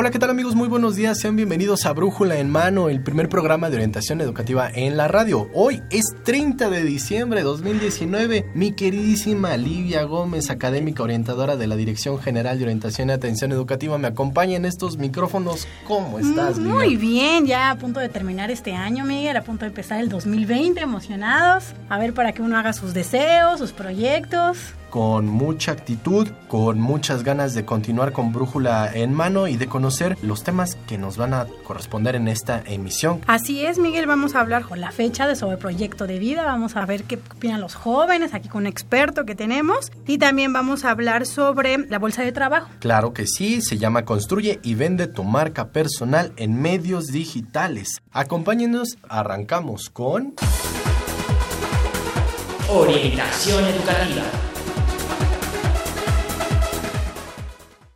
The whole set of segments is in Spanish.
Hola, ¿qué tal amigos? Muy buenos días, sean bienvenidos a Brújula en Mano, el primer programa de orientación educativa en la radio. Hoy es 30 de diciembre de 2019. Mi queridísima Livia Gómez, académica orientadora de la Dirección General de Orientación y Atención Educativa, me acompaña en estos micrófonos. ¿Cómo estás, Livia? Muy bien, ya a punto de terminar este año, Miguel, a punto de empezar el 2020, emocionados. A ver para que uno haga sus deseos, sus proyectos con mucha actitud, con muchas ganas de continuar con Brújula en mano y de conocer los temas que nos van a corresponder en esta emisión. Así es, Miguel, vamos a hablar con la fecha de sobre proyecto de vida, vamos a ver qué opinan los jóvenes, aquí con un experto que tenemos, y también vamos a hablar sobre la bolsa de trabajo. Claro que sí, se llama Construye y vende tu marca personal en medios digitales. Acompáñenos, arrancamos con... Orientación educativa.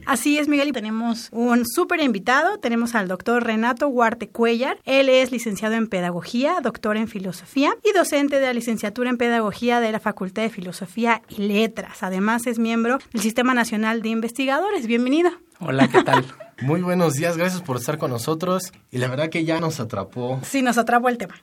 Así es, Miguel, y tenemos un súper invitado. Tenemos al doctor Renato Huarte Cuellar. Él es licenciado en Pedagogía, doctor en Filosofía y docente de la licenciatura en Pedagogía de la Facultad de Filosofía y Letras. Además, es miembro del Sistema Nacional de Investigadores. Bienvenido. Hola, ¿qué tal? Muy buenos días, gracias por estar con nosotros. Y la verdad que ya nos atrapó. Sí, nos atrapó el tema.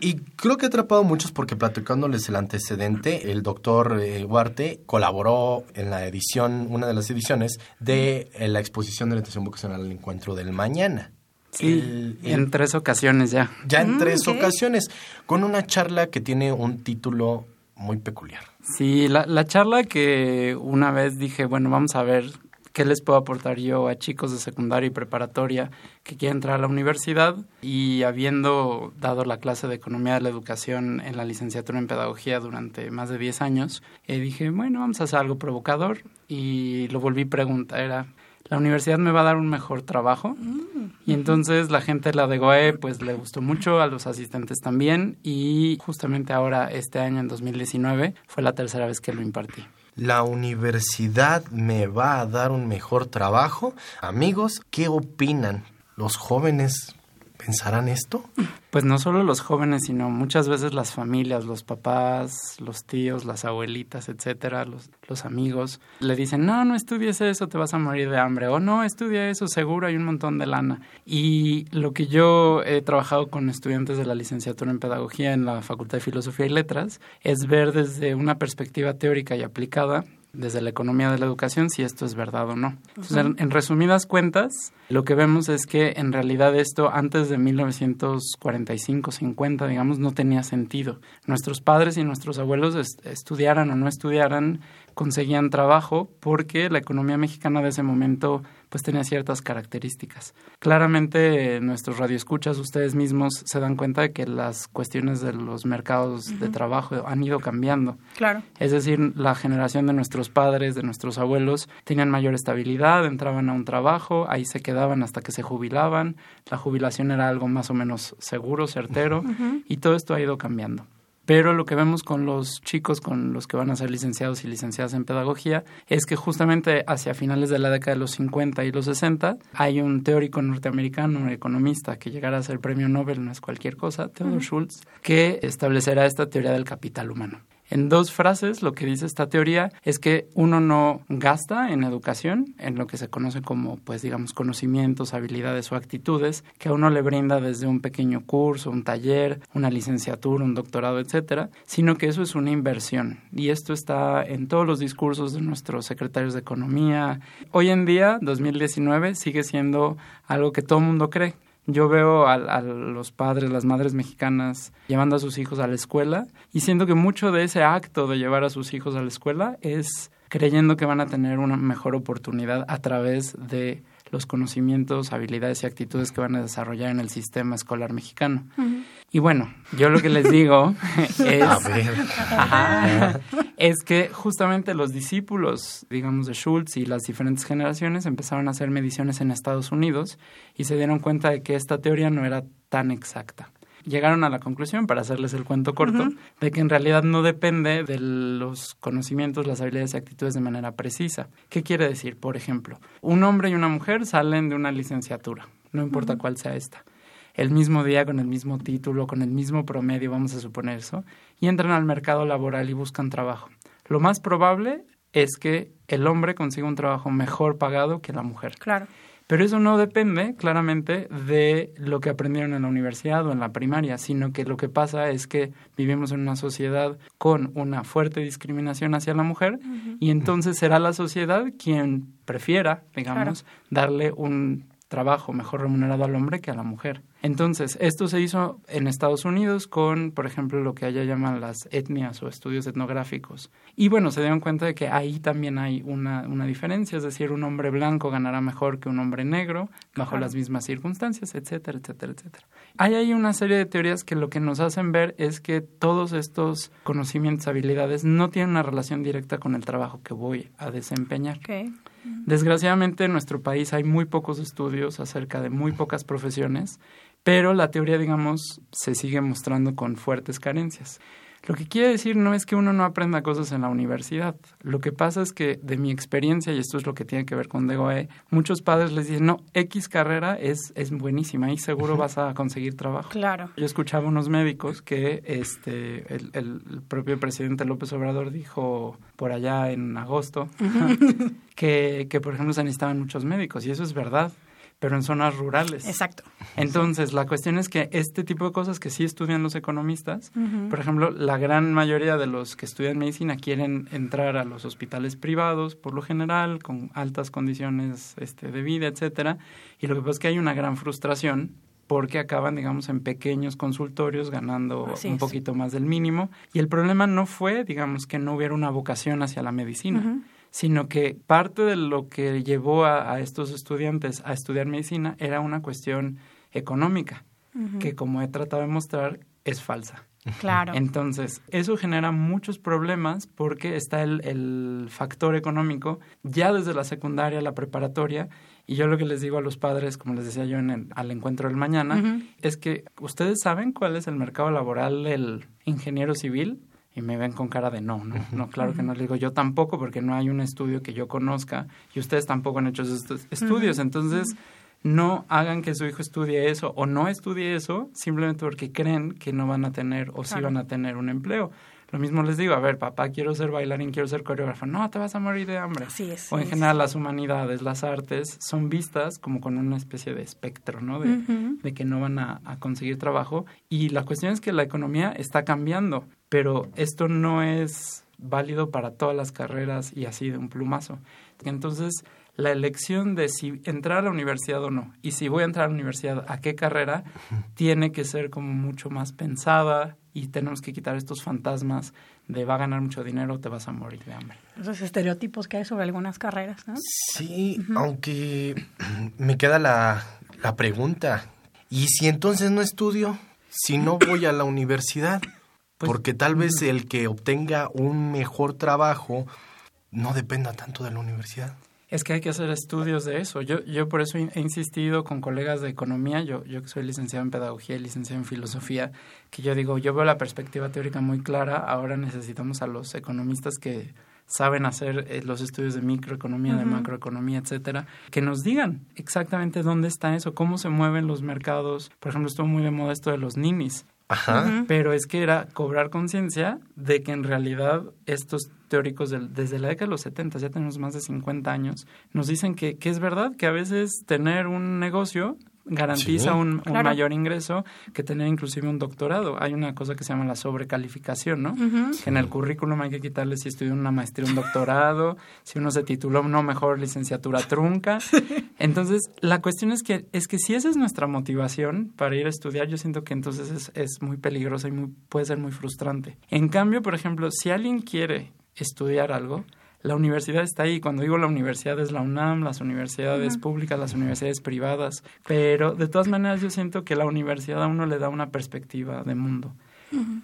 y, creo que ha atrapado muchos porque platicándoles el antecedente, el doctor eh, Huarte colaboró en la edición, una de las ediciones, de eh, la exposición de orientación vocacional al encuentro del mañana. Sí, en tres ocasiones ya. Ya en mm, tres ocasiones, con una charla que tiene un título muy peculiar. Sí, la, la charla que una vez dije, bueno, vamos a ver qué les puedo aportar yo a chicos de secundaria y preparatoria que quieren entrar a la universidad. Y habiendo dado la clase de economía de la educación en la licenciatura en pedagogía durante más de 10 años, eh, dije, bueno, vamos a hacer algo provocador y lo volví a preguntar, era, ¿la universidad me va a dar un mejor trabajo? Mm, y entonces la gente de la de GOE pues le gustó mucho, a los asistentes también. Y justamente ahora este año en 2019 fue la tercera vez que lo impartí la universidad me va a dar un mejor trabajo. Amigos, ¿qué opinan? ¿Los jóvenes pensarán esto? Pues no solo los jóvenes, sino muchas veces las familias, los papás, los tíos, las abuelitas, etcétera, los, los amigos, le dicen, no, no estudies eso, te vas a morir de hambre, o no, estudia eso, seguro hay un montón de lana. Y lo que yo he trabajado con estudiantes de la licenciatura en Pedagogía en la Facultad de Filosofía y Letras es ver desde una perspectiva teórica y aplicada desde la economía de la educación si esto es verdad o no. en, resumidas cuentas, lo que vemos es que en realidad esto antes de 1945, 50, digamos, no tenía sentido. Nuestros padres y nuestros abuelos estudiaran o no estudiaran, conseguían trabajo porque la economía mexicana de ese momento pues tenía ciertas características. Claramente nuestros radioescuchas, ustedes mismos se dan cuenta de que las cuestiones de los mercados de trabajo han ido cambiando. Claro. Es decir, la generación de nuestros padres, de nuestros abuelos, tenían mayor estabilidad, entraban a un trabajo, ahí se quedaban hasta que se jubilaban, la jubilación era algo más o menos seguro, certero, y todo esto ha ido cambiando. Pero lo que vemos con los chicos, con los que van a ser licenciados y licenciadas en pedagogía, es que justamente hacia finales de la década de los 50 y los 60 hay un teórico norteamericano, un economista que llegará a ser premio Nobel, no es cualquier cosa, Theodore Schultz, que establecerá esta teoría del capital humano. En dos frases, lo que dice esta teoría es que uno no gasta en educación, en lo que se conoce como, pues digamos, conocimientos, habilidades o actitudes, que a uno le brinda desde un pequeño curso, un taller, una licenciatura, un doctorado, etcétera, sino que eso es una inversión. Y esto está en todos los discursos de nuestros secretarios de Economía. Hoy en día, 2019, sigue siendo algo que todo el mundo cree yo veo a, los padres, las madres mexicanas llevando a sus hijos a la escuela y siento que mucho de ese acto de llevar a sus hijos a la escuela es creyendo que van a tener una mejor oportunidad a través de los conocimientos, habilidades y actitudes que van a desarrollar en el sistema escolar mexicano. Y bueno, yo lo que les digo es, Ajá, es que justamente los discípulos, digamos, de Schultz y las diferentes generaciones empezaron a hacer mediciones en Estados Unidos y se dieron cuenta de que esta teoría no era tan exacta llegaron a la conclusión, para hacerles el cuento corto, de que en realidad no depende de los conocimientos, las habilidades y actitudes de manera precisa. ¿Qué quiere decir? Por ejemplo, un hombre y una mujer salen de una licenciatura, no importa cuál sea esta. El mismo día, con el mismo título, con el mismo promedio, vamos a suponer eso, y entran al mercado laboral y buscan trabajo. Lo más probable es que el hombre consiga un trabajo mejor pagado que la mujer. Claro. Pero eso no depende claramente de lo que aprendieron en la universidad o en la primaria, sino que lo que pasa es que vivimos en una sociedad con una fuerte discriminación hacia la mujer y entonces será la sociedad quien prefiera, digamos, darle un trabajo mejor remunerado al hombre que a la mujer. Entonces, esto se hizo en Estados Unidos con, por ejemplo, lo que allá llaman las etnias o estudios etnográficos. Y bueno, se dieron cuenta de que ahí también hay una, una diferencia, es decir, un hombre blanco ganará mejor que un hombre negro bajo las mismas circunstancias, etcétera, etcétera, etcétera. Hay ahí una serie de teorías que lo que nos hacen ver es que todos estos conocimientos, habilidades no tienen una relación directa con el trabajo que voy a desempeñar. Desgraciadamente en nuestro país hay muy pocos estudios acerca de muy pocas profesiones pero la teoría, digamos, se sigue mostrando con fuertes carencias. Lo que quiere decir no es que uno no aprenda cosas en la universidad. Lo que pasa es que, de mi experiencia, y esto es lo que tiene que ver con DEGOE, muchos padres les dicen, no, X carrera es, es buenísima y seguro vas a conseguir trabajo. Claro. Yo escuchaba unos médicos que este, el, el propio presidente López Obrador dijo por allá en agosto que, que, por ejemplo, se necesitaban muchos médicos, y eso es verdad pero en zonas rurales. Exacto. Entonces, la cuestión es que este tipo de cosas que sí estudian los economistas, por ejemplo, la gran mayoría de los que estudian medicina quieren entrar a los hospitales privados, por lo general, con altas condiciones este, de vida, etcétera, y lo que pasa es que hay una gran frustración porque acaban, digamos, en pequeños consultorios ganando un poquito más del mínimo. Y el problema no fue, digamos, que no hubiera una vocación hacia la medicina sino que parte de lo que llevó a, estos estudiantes a estudiar medicina era una cuestión económica, que como he tratado de mostrar, es falsa. Claro. Entonces, eso genera muchos problemas porque está el, el, factor económico ya desde la secundaria, la preparatoria, y yo lo que les digo a los padres, como les decía yo en el, al encuentro del mañana, es que ustedes saben cuál es el mercado laboral del ingeniero civil y me ven con cara de no, no, no, claro que no le digo yo tampoco porque no hay un estudio que yo conozca y ustedes tampoco han hecho esos estudios, entonces no hagan que su hijo estudie eso o no estudie eso simplemente porque creen que no van a tener o sí van a tener un empleo. Lo mismo les digo, a ver, papá, quiero ser bailarín, quiero ser coreógrafo. No, te vas a morir de hambre. Así es. O en general las humanidades, las artes, son vistas como con una especie de espectro, ¿no? De, de que no van a, a, conseguir trabajo. Y la cuestión es que la economía está cambiando, pero esto no es válido para todas las carreras y así de un plumazo. Entonces, la elección de si entrar a la universidad o no, y si voy a entrar a la universidad, a qué carrera, tiene que ser como mucho más pensada, y tenemos que quitar estos fantasmas de va a ganar mucho dinero o te vas a morir de hambre. Esos estereotipos que hay sobre algunas carreras, ¿no? Sí, aunque me queda la, la pregunta, ¿y si entonces no estudio? Si no voy a la universidad, pues, porque tal vez el que obtenga un mejor trabajo no dependa tanto de la universidad. Es que hay que hacer estudios de eso. Yo, yo por eso he insistido con colegas de economía, yo, yo que soy licenciado en pedagogía y licenciado en filosofía, que yo digo, yo veo la perspectiva teórica muy clara, ahora necesitamos a los economistas que saben hacer eh, los estudios de microeconomía, de macroeconomía, etcétera, que nos digan exactamente dónde está eso, cómo se mueven los mercados. Por ejemplo, estuvo muy de moda esto de los ninis. Ajá. Pero es que era cobrar conciencia de que en realidad estos teóricos desde la década de los 70, ya tenemos más de 50 años, nos dicen que, que es verdad que a veces tener un negocio garantiza un, mayor ingreso que tener inclusive un doctorado. Hay una cosa que se llama la sobrecalificación, ¿no? Que en el currículum hay que quitarle si estudió una maestría, un doctorado, si uno se tituló, no, mejor licenciatura trunca. Entonces, la cuestión es que, es que si esa es nuestra motivación para ir a estudiar, yo siento que entonces es, es muy peligrosa y muy, puede ser muy frustrante. En cambio, por ejemplo, si alguien quiere estudiar algo, la universidad está ahí. Cuando digo la universidad es la UNAM, las universidades públicas, las universidades privadas, pero de todas maneras yo siento que la universidad a uno le da una perspectiva de mundo.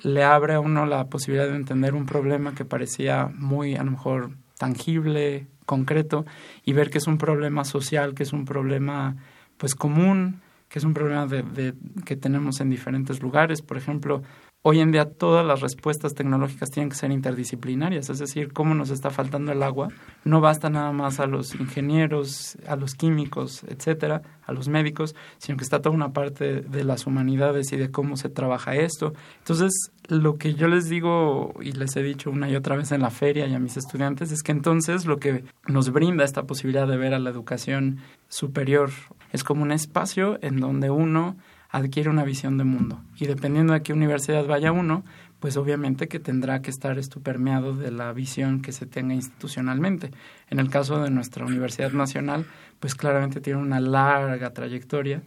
Le abre a uno la posibilidad de entender un problema que parecía muy, a lo mejor, tangible, concreto, y ver que es un problema social, que es un problema, pues, común, que es un problema de, que tenemos en diferentes lugares. Por ejemplo, Hoy en día todas las respuestas tecnológicas tienen que ser interdisciplinarias, es decir, cómo nos está faltando el agua, no basta nada más a los ingenieros, a los químicos, etcétera, a los médicos, sino que está toda una parte de las humanidades y de cómo se trabaja esto. Entonces, lo que yo les digo y les he dicho una y otra vez en la feria y a mis estudiantes es que entonces lo que nos brinda esta posibilidad de ver a la educación superior es como un espacio en donde uno adquiere una visión de mundo. Y dependiendo de qué universidad vaya uno, pues obviamente que tendrá que estar estupermeado de la visión que se tenga institucionalmente. En el caso de nuestra Universidad Nacional, pues claramente tiene una larga trayectoria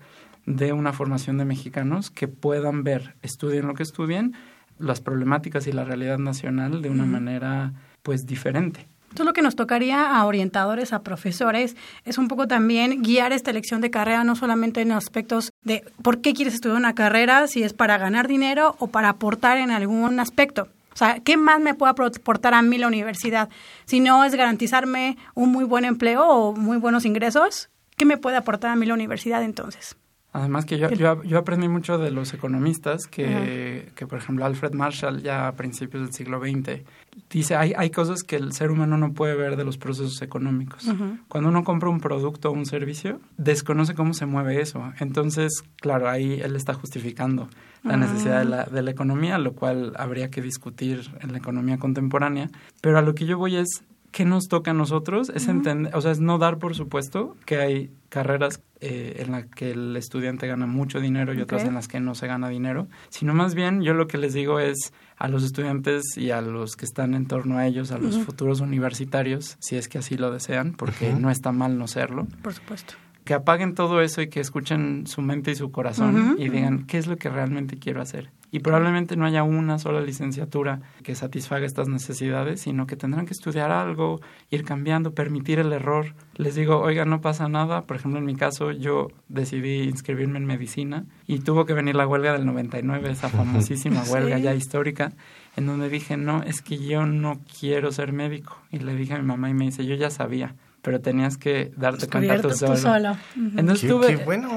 de una formación de mexicanos que puedan ver, estudien lo que estudien, las problemáticas y la realidad nacional de una manera pues diferente. Entonces lo que nos tocaría a orientadores, a profesores, es un poco también guiar esta elección de carrera, no solamente en aspectos de por qué quieres estudiar una carrera, si es para ganar dinero o para aportar en algún aspecto. O sea, ¿qué más me puede aportar a mí la universidad? Si no es garantizarme un muy buen empleo o muy buenos ingresos, ¿qué me puede aportar a mí la universidad entonces? Además que yo, yo, aprendí mucho de los economistas, que, que, por ejemplo Alfred Marshall ya a principios del siglo XX dice, hay, hay cosas que el ser humano no puede ver de los procesos económicos. Cuando uno compra un producto o un servicio, desconoce cómo se mueve eso. Entonces, claro, ahí él está justificando la ah. necesidad de la, de la economía, lo cual habría que discutir en la economía contemporánea. Pero a lo que yo voy es, ¿qué nos toca a nosotros? Es entender, o sea, es no dar por supuesto que hay carreras eh, en las que el estudiante gana mucho dinero y otras en las que no se gana dinero, sino más bien yo lo que les digo es a los estudiantes y a los que están en torno a ellos, a los futuros universitarios, si es que así lo desean, porque no está mal no serlo. Por supuesto que apaguen todo eso y que escuchen su mente y su corazón y digan qué es lo que realmente quiero hacer. Y probablemente no haya una sola licenciatura que satisfaga estas necesidades, sino que tendrán que estudiar algo, ir cambiando, permitir el error. Les digo, oiga, no pasa nada. Por ejemplo, en mi caso, yo decidí inscribirme en medicina y tuvo que venir la huelga del 99, esa famosísima huelga ya histórica, en donde dije, no, es que yo no quiero ser médico. Y le dije a mi mamá y me dice, yo ya sabía pero tenías que darte cuenta tú solo. Entonces estuve, bueno.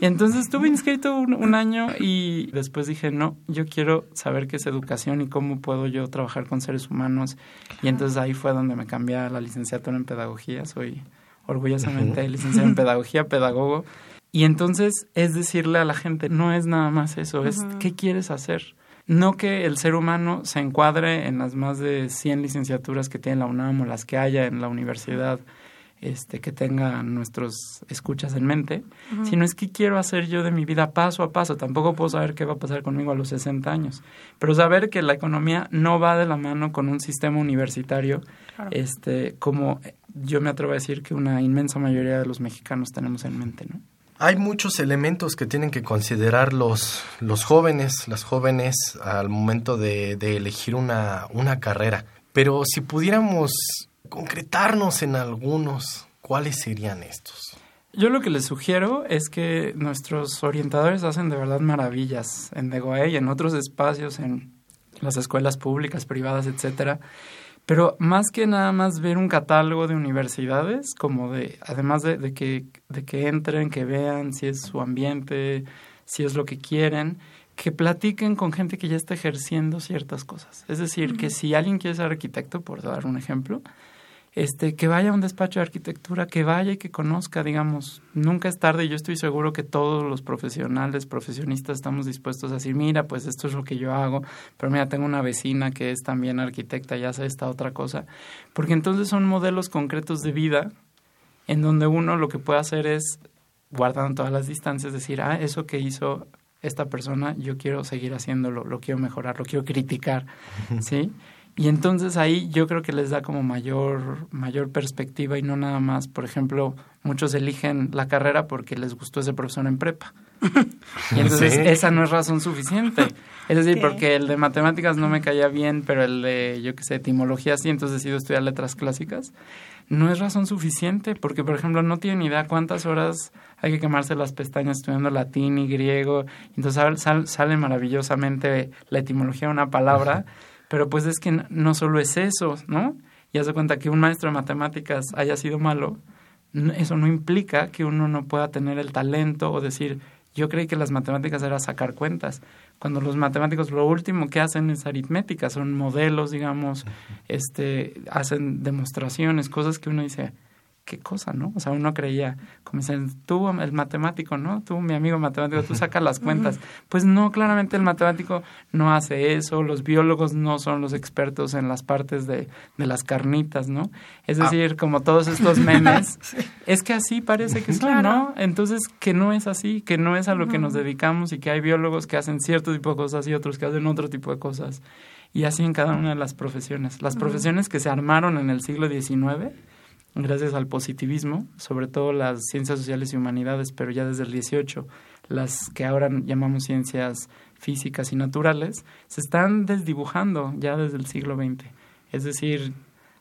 Y entonces estuve inscrito un, año y después dije, no, yo quiero saber qué es educación y cómo puedo yo trabajar con seres humanos. Y entonces ahí fue donde me cambié a la licenciatura en pedagogía. Soy orgullosamente licenciado en pedagogía, pedagogo. Y entonces es decirle a la gente, no es nada más eso, es qué quieres hacer. No que el ser humano se encuadre en las más de 100 licenciaturas que tiene la UNAM o las que haya en la universidad este, que tengan nuestros escuchas en mente, sino es que quiero hacer yo de mi vida paso a paso. Tampoco puedo saber qué va a pasar conmigo a los 60 años, pero saber que la economía no va de la mano con un sistema universitario, este, como yo me atrevo a decir que una inmensa mayoría de los mexicanos tenemos en mente, ¿no? Hay muchos elementos que tienen que considerar los, los jóvenes, las jóvenes al momento de, de elegir una, una carrera. Pero si pudiéramos concretarnos en algunos, ¿cuáles serían estos? Yo lo que les sugiero es que nuestros orientadores hacen de verdad maravillas en Degoe y en otros espacios, en las escuelas públicas, privadas, etcétera. Pero más que nada más ver un catálogo de universidades, como de, además de, de, que, de que entren, que vean si es su ambiente, si es lo que quieren, que platiquen con gente que ya está ejerciendo ciertas cosas. Es decir, que si alguien quiere ser arquitecto, por dar un ejemplo, este, que vaya a un despacho de arquitectura, que vaya y que conozca, digamos, nunca es tarde y yo estoy seguro que todos los profesionales, profesionistas estamos dispuestos a decir, mira, pues esto es lo que yo hago, pero mira, tengo una vecina que es también arquitecta, ya hace esta otra cosa, porque entonces son modelos concretos de vida en donde uno lo que puede hacer es, guardando todas las distancias, decir, ah, eso que hizo esta persona, yo quiero seguir haciéndolo, lo quiero mejorar, lo quiero criticar, ¿sí? Y entonces ahí yo creo que les da como mayor, mayor perspectiva y no nada más, por ejemplo, muchos eligen la carrera porque les gustó ese profesor en prepa. y entonces esa no es razón suficiente. Es decir, porque el de matemáticas no me caía bien, pero el de, yo qué sé, etimología sí, entonces decido estudiar letras clásicas. No es razón suficiente, porque, por ejemplo, no tienen idea cuántas horas hay que quemarse las pestañas estudiando latín y griego. Entonces sale maravillosamente la etimología de una palabra. Pero pues es que no solo es eso, ¿no? Y hace cuenta que un maestro de matemáticas haya sido malo, eso no implica que uno no pueda tener el talento o decir, yo creí que las matemáticas era sacar cuentas. Cuando los matemáticos lo último que hacen es aritmética, son modelos, digamos, este, hacen demostraciones, cosas que uno dice, qué cosa, ¿no? O sea, uno creía, como dicen, tú, el matemático, ¿no? Tú, mi amigo matemático, tú sacas las cuentas. Pues no, claramente el matemático no hace eso, los biólogos no son los expertos en las partes de, de las carnitas, ¿no? Es ah. decir, como todos estos memes, es que así parece que son, ¿no? Entonces, que no es así, que no es a lo que nos dedicamos y que hay biólogos que hacen cierto tipo de cosas y otros que hacen otro tipo de cosas. Y así en cada una de las profesiones. Las profesiones que se armaron en el siglo XIX, gracias al positivismo, sobre todo las ciencias sociales y humanidades, pero ya desde el 18, las que ahora llamamos ciencias físicas y naturales, se están desdibujando ya desde el siglo XX. Es decir,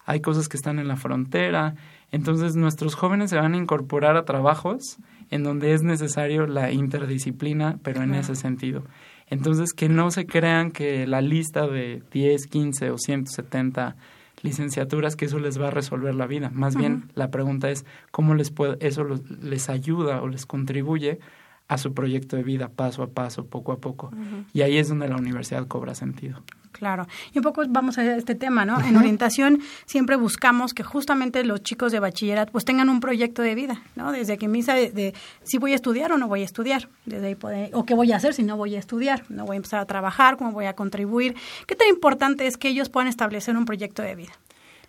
hay cosas que están en la frontera, entonces nuestros jóvenes se van a incorporar a trabajos en donde es necesario la interdisciplina, pero en ese sentido. Entonces, que no se crean que la lista de 10, 15 o 170 licenciaturas que eso les va a resolver la vida. Más bien la pregunta es cómo les puede, eso les ayuda o les contribuye a su proyecto de vida paso a paso, poco a poco. Y ahí es donde la universidad cobra sentido. Claro. Y un poco vamos a este tema, ¿no? En orientación siempre buscamos que justamente los chicos de bachillerato pues tengan un proyecto de vida, ¿no? Desde que misa de, de si voy a estudiar o no voy a estudiar, desde ahí o qué voy a hacer si no voy a estudiar, no voy a empezar a trabajar, cómo voy a contribuir. ¿Qué tan importante es que ellos puedan establecer un proyecto de vida?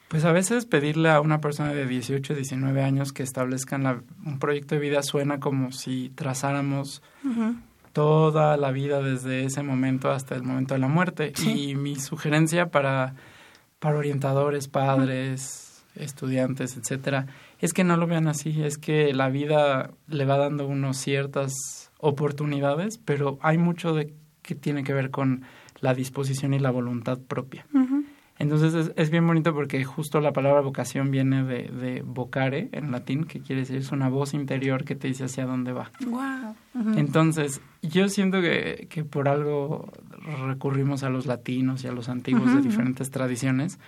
Pues a veces pedirle a una persona de 18, 19 años que establezcan un proyecto de vida suena como si trazáramos toda la vida desde ese momento hasta el momento de la muerte. Y mi sugerencia para, para orientadores, padres, estudiantes, etcétera, es que no lo vean así, es que la vida le va dando unos ciertas oportunidades, pero hay mucho de que tiene que ver con la disposición y la voluntad propia. Entonces es, bien bonito porque justo la palabra vocación viene de, de, vocare en latín, que quiere decir es una voz interior que te dice hacia dónde va. Wow. Entonces yo siento que, que, por algo recurrimos a los latinos y a los antiguos de diferentes tradiciones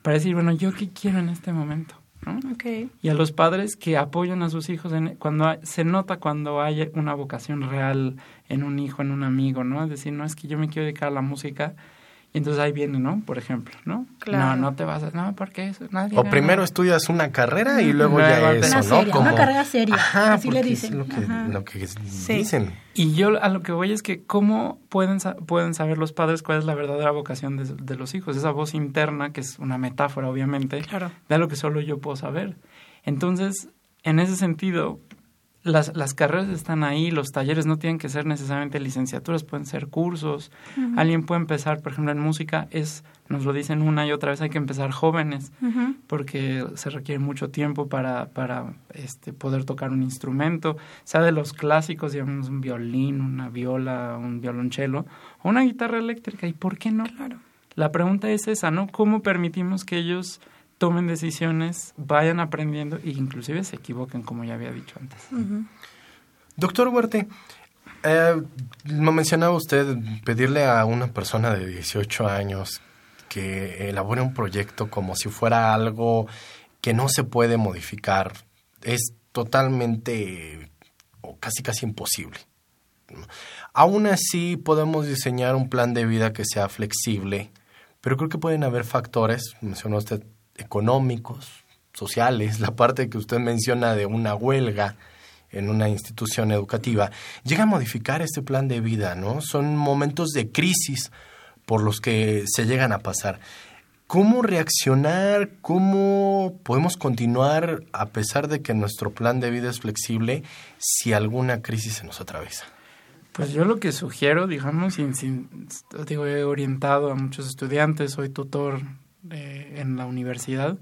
para decir, bueno, ¿yo qué quiero en este momento? ¿no? Okay. Y a los padres que apoyan a sus hijos en, cuando se nota cuando hay una vocación real en un hijo, en un amigo, ¿no? Es decir, no es que yo me quiero dedicar a la música, entonces ahí viene, ¿no? Por ejemplo, ¿no? Claro. No, no te vas a... No, porque eso, nadie... O primero estudias una carrera y luego ya eso, ¿no? Como... Una carrera seria, así le dicen. Es lo que, lo que dicen. Y yo a lo que voy es que cómo pueden, pueden saber los padres cuál es la verdadera vocación de, de los hijos. Esa voz interna, que es una metáfora, obviamente, claro. de algo que solo yo puedo saber. Entonces, en ese sentido, las, las carreras están ahí, los talleres no tienen que ser necesariamente licenciaturas, pueden ser cursos. Alguien puede empezar, por ejemplo, en música, es, nos lo dicen una y otra vez, hay que empezar jóvenes, porque se requiere mucho tiempo para, para este, poder tocar un instrumento, sea de los clásicos, digamos, un violín, una viola, un violonchelo, o una guitarra eléctrica, ¿y por qué no? Claro. La pregunta es esa, ¿no? ¿Cómo permitimos que ellos tomen decisiones, vayan aprendiendo e inclusive se equivoquen, como ya había dicho antes. Doctor Huerte, eh, lo mencionaba usted, pedirle a una persona de 18 años que elabore un proyecto como si fuera algo que no se puede modificar es totalmente o casi casi imposible. Aún así podemos diseñar un plan de vida que sea flexible, pero creo que pueden haber factores, mencionó usted económicos, sociales, la parte que usted menciona de una huelga en una institución educativa, llega a modificar este plan de vida, ¿no? Son momentos de crisis por los que se llegan a pasar. ¿Cómo reaccionar? ¿Cómo podemos continuar a pesar de que nuestro plan de vida es flexible si alguna crisis se nos atraviesa? Pues yo lo que sugiero, digamos, sin, sin, digo, he orientado a muchos estudiantes, soy tutor eh, en la universidad.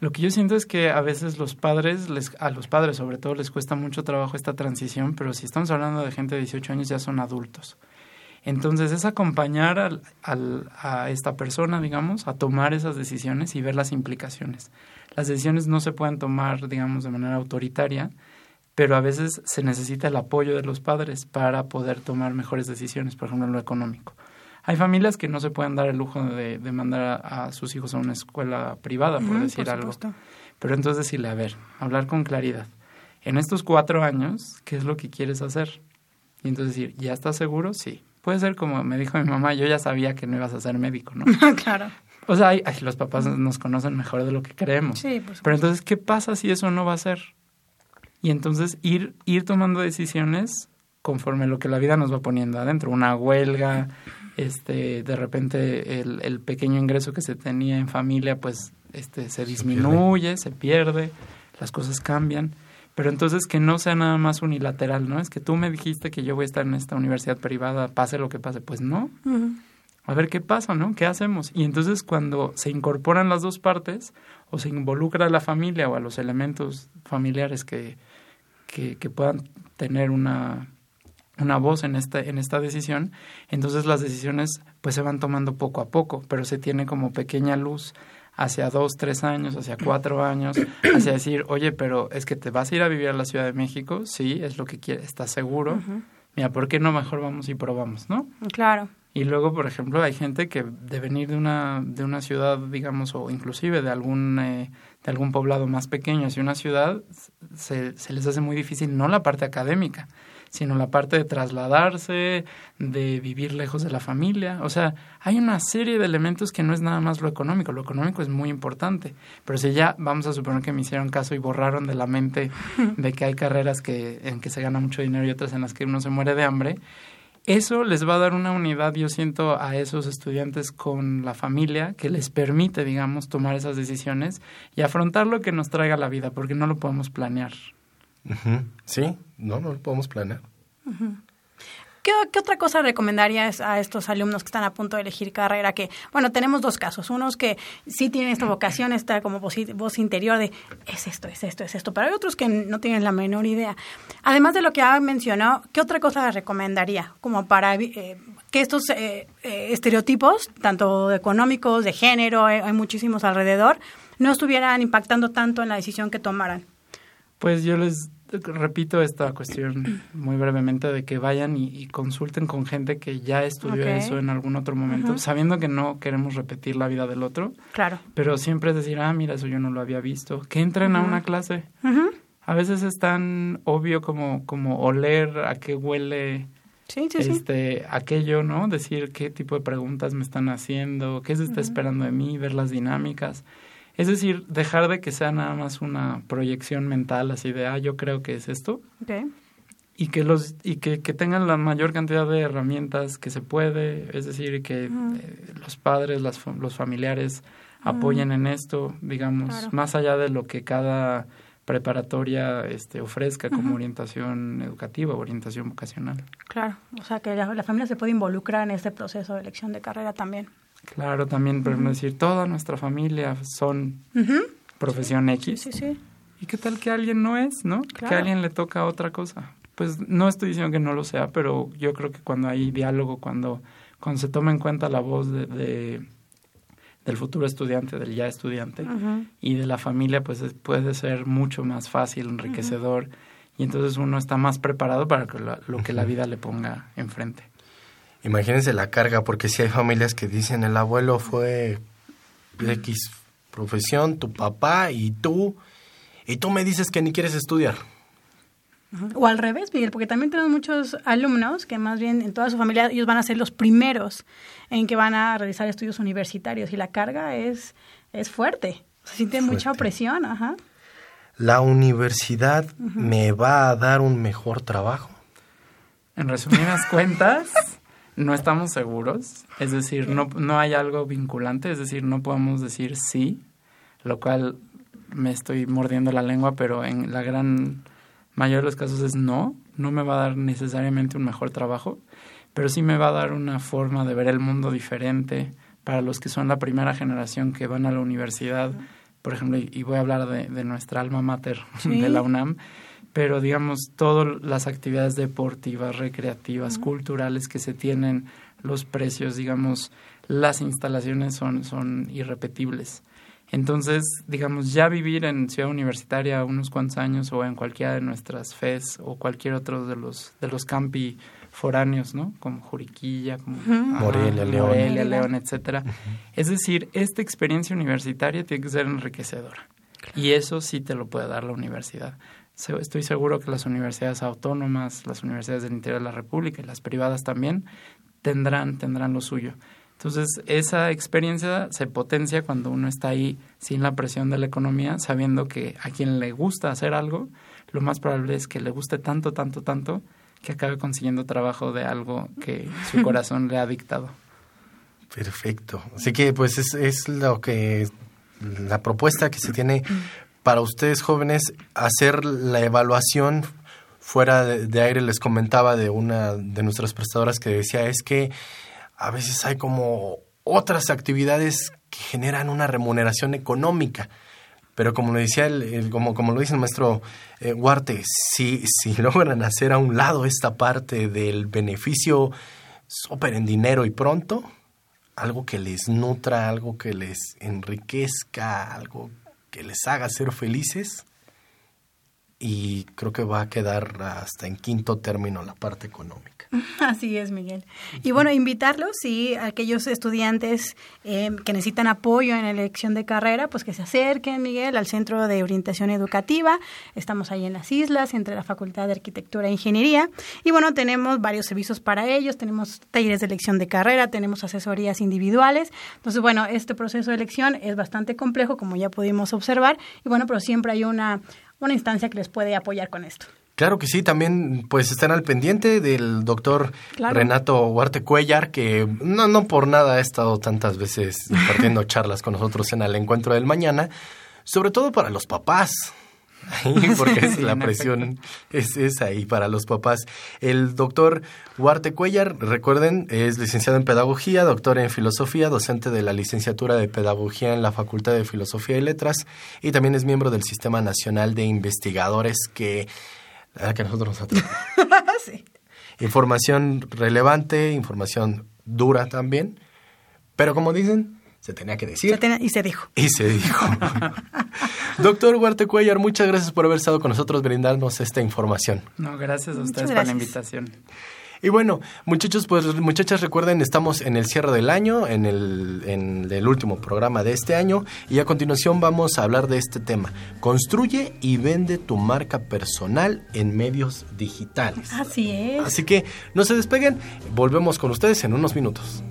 Lo que yo siento es que a veces los padres, les, a los padres sobre todo, les cuesta mucho trabajo esta transición, pero si estamos hablando de gente de 18 años ya son adultos. Entonces es acompañar al, a esta persona, digamos, a tomar esas decisiones y ver las implicaciones. Las decisiones no se pueden tomar, digamos, de manera autoritaria, pero a veces se necesita el apoyo de los padres para poder tomar mejores decisiones, por ejemplo, en lo económico. Hay familias que no se pueden dar el lujo de, de mandar a, a, sus hijos a una escuela privada, por uh -huh, decir por algo. Pero entonces decirle, a ver, hablar con claridad. En estos cuatro años, ¿qué es lo que quieres hacer? Y entonces decir, ¿ya estás seguro? Sí. Puede ser como me dijo mi mamá, yo ya sabía que no ibas a ser médico, ¿no? claro. O sea, ay, ay, los papás nos conocen mejor de lo que creemos. Sí, pues. Pero entonces, ¿qué pasa si eso no va a ser? Y entonces ir, ir tomando decisiones conforme lo que la vida nos va poniendo adentro. Una huelga, este, de repente el, el pequeño ingreso que se tenía en familia, pues este, se disminuye, se pierde, las cosas cambian. Pero entonces que no sea nada más unilateral, ¿no? Es que tú me dijiste que yo voy a estar en esta universidad privada, pase lo que pase. Pues no. Uh -huh. A ver qué pasa, ¿no? ¿Qué hacemos? Y entonces cuando se incorporan las dos partes o se involucra a la familia o a los elementos familiares que, que, que puedan tener una, una voz en esta, en esta decisión, entonces las decisiones pues se van tomando poco a poco, pero se tiene como pequeña luz hacia dos, tres años, hacia cuatro años, hacia decir, oye, pero es que te vas a ir a vivir a la Ciudad de México, sí, es lo que quieres, estás seguro, uh -huh. mira, ¿por qué no mejor vamos y probamos, no? Claro. Y luego, por ejemplo, hay gente que de venir de una, de una ciudad, digamos, o inclusive de algún, eh, de algún poblado más pequeño hacia una ciudad, se, se les hace muy difícil no la parte académica, sino la parte de trasladarse, de vivir lejos de la familia. O sea, hay una serie de elementos que no es nada más lo económico. Lo económico es muy importante. Pero si ya vamos a suponer que me hicieron caso y borraron de la mente de que hay carreras que, en que se gana mucho dinero y otras en las que uno se muere de hambre, eso les va a dar una unidad, yo siento, a esos estudiantes con la familia que les permite, digamos, tomar esas decisiones y afrontar lo que nos traiga la vida, porque no lo podemos planear. Uh -huh. Sí, no, no lo podemos planear. Uh -huh. ¿Qué, ¿Qué, otra cosa recomendarías a estos alumnos que están a punto de elegir carrera? Que, bueno, tenemos dos casos. Unos que sí tienen esta vocación, esta como voz interior de es esto, es esto, es esto. Pero hay otros que no tienen la menor idea. Además de lo que ya mencionó, ¿qué otra cosa les recomendaría? Como para eh, que estos eh, eh, estereotipos, tanto económicos, de género, hay muchísimos alrededor, no estuvieran impactando tanto en la decisión que tomaran. Pues yo les repito esta cuestión muy brevemente de que vayan y, y consulten con gente que ya estudió okay. eso en algún otro momento, uh -huh. sabiendo que no queremos repetir la vida del otro. Claro. Pero siempre es decir, ah, mira, eso yo no lo había visto. Que entren uh -huh. a una clase. Uh -huh. A veces es tan obvio como, como oler a qué huele sí, sí, este, sí. aquello, ¿no? Decir qué tipo de preguntas me están haciendo, qué se está esperando de mí, ver las dinámicas. Es decir, dejar de que sea nada más una proyección mental así de, ah, yo creo que es esto. Okay. Y que los y que, que, tengan la mayor cantidad de herramientas que se puede, es decir, que eh, los padres, las, los familiares apoyen en esto, digamos, claro. más allá de lo que cada preparatoria este, ofrezca como uh -huh. orientación educativa, orientación vocacional. Claro, o sea que la, la familia se puede involucrar en este proceso de elección de carrera también. Claro, también, por uh -huh. decir, toda nuestra familia son uh -huh. profesión X. Sí, sí, sí. ¿Y qué tal que alguien no es, no? Claro. Que a alguien le toca otra cosa. Pues no estoy diciendo que no lo sea, pero yo creo que cuando hay diálogo, cuando, cuando se toma en cuenta la voz de, de del futuro estudiante, del ya estudiante, uh -huh. y de la familia, pues es, puede ser mucho más fácil, enriquecedor, y entonces uno está más preparado para lo que la vida le ponga enfrente. Imagínense la carga, porque si hay familias que dicen el abuelo fue X profesión, tu papá y tú, y tú me dices que ni quieres estudiar. O al revés, Miguel, porque también tenemos muchos alumnos que más bien en toda su familia ellos van a ser los primeros en que van a realizar estudios universitarios y la carga es, es fuerte, se siente fuerte. mucha opresión. Ajá. ¿La universidad uh -huh. me va a dar un mejor trabajo? En resumidas cuentas, no estamos seguros, es decir, no, no hay algo vinculante, es decir, no podemos decir sí, lo cual me estoy mordiendo la lengua, pero en la gran mayor de los casos es no, no me va a dar necesariamente un mejor trabajo, pero sí me va a dar una forma de ver el mundo diferente para los que son la primera generación que van a la universidad, por ejemplo, y voy a hablar de, de nuestra alma mater de la UNAM, pero digamos, todas las actividades deportivas, recreativas, culturales que se tienen, los precios, digamos, las instalaciones son, son irrepetibles. Entonces, digamos, ya vivir en Ciudad Universitaria unos cuantos años o en cualquiera de nuestras FES o cualquier otro de los, de los campi foráneos, ¿no? Como Juriquilla, como Morelia, León, Morelia, León etcétera. Es decir, esta experiencia universitaria tiene que ser enriquecedora. Y eso sí te lo puede dar la universidad. Estoy seguro que las universidades autónomas, las universidades del interior de la República y las privadas también tendrán, tendrán lo suyo. Entonces, esa experiencia se potencia cuando uno está ahí sin la presión de la economía, sabiendo que a quien le gusta hacer algo, lo más probable es que le guste tanto, tanto, tanto, que acabe consiguiendo trabajo de algo que su corazón le ha dictado. Perfecto. Así que, pues, es, es lo que la propuesta que se tiene para ustedes jóvenes hacer la evaluación fuera de, aire les comentaba de una de nuestras prestadoras que decía es que a veces hay como otras actividades que generan una remuneración económica. Pero como lo decía el, como, como lo dice el maestro eh, Huarte, si, si logran hacer a un lado esta parte del beneficio súper en dinero y pronto, algo que les nutra, algo que les enriquezca, algo que les haga ser felices, y creo que va a quedar hasta en quinto término la parte económica. Así es, Miguel. Y bueno, invitarlos, sí, aquellos estudiantes eh, que necesitan apoyo en elección de carrera, pues que se acerquen, Miguel, al Centro de Orientación Educativa. Estamos ahí en las islas, entre la Facultad de Arquitectura e Ingeniería. Y bueno, tenemos varios servicios para ellos, tenemos talleres de elección de carrera, tenemos asesorías individuales. Entonces, bueno, este proceso de elección es bastante complejo, como ya pudimos observar. Y bueno, pero siempre hay una una instancia que les puede apoyar con esto. Claro que sí, también pues están al pendiente del doctor Renato Huarte Cuellar, que no, no por nada ha estado tantas veces impartiendo charlas con nosotros en el encuentro del mañana, sobre todo para los papás, porque la presión es, es, ahí para los papás. El doctor Huarte Cuellar, recuerden, es licenciado en Pedagogía, doctor en Filosofía, docente de la licenciatura de Pedagogía en la Facultad de Filosofía y Letras y también es miembro del Sistema Nacional de Investigadores que, la que nosotros nos sí. Información relevante, información dura también, pero como dicen, se tenía que decir. y se dijo. Y se dijo. Doctor Huarte Cuellar, muchas gracias por haber estado con nosotros brindarnos esta información. No, gracias a ustedes por la invitación. Y bueno, muchachos, pues muchachas, recuerden, estamos en el cierre del año, en el, en el último programa de este año, y a continuación vamos a hablar de este tema. Construye y vende tu marca personal en medios digitales. Así es. Así que no se despeguen, volvemos con ustedes en unos minutos.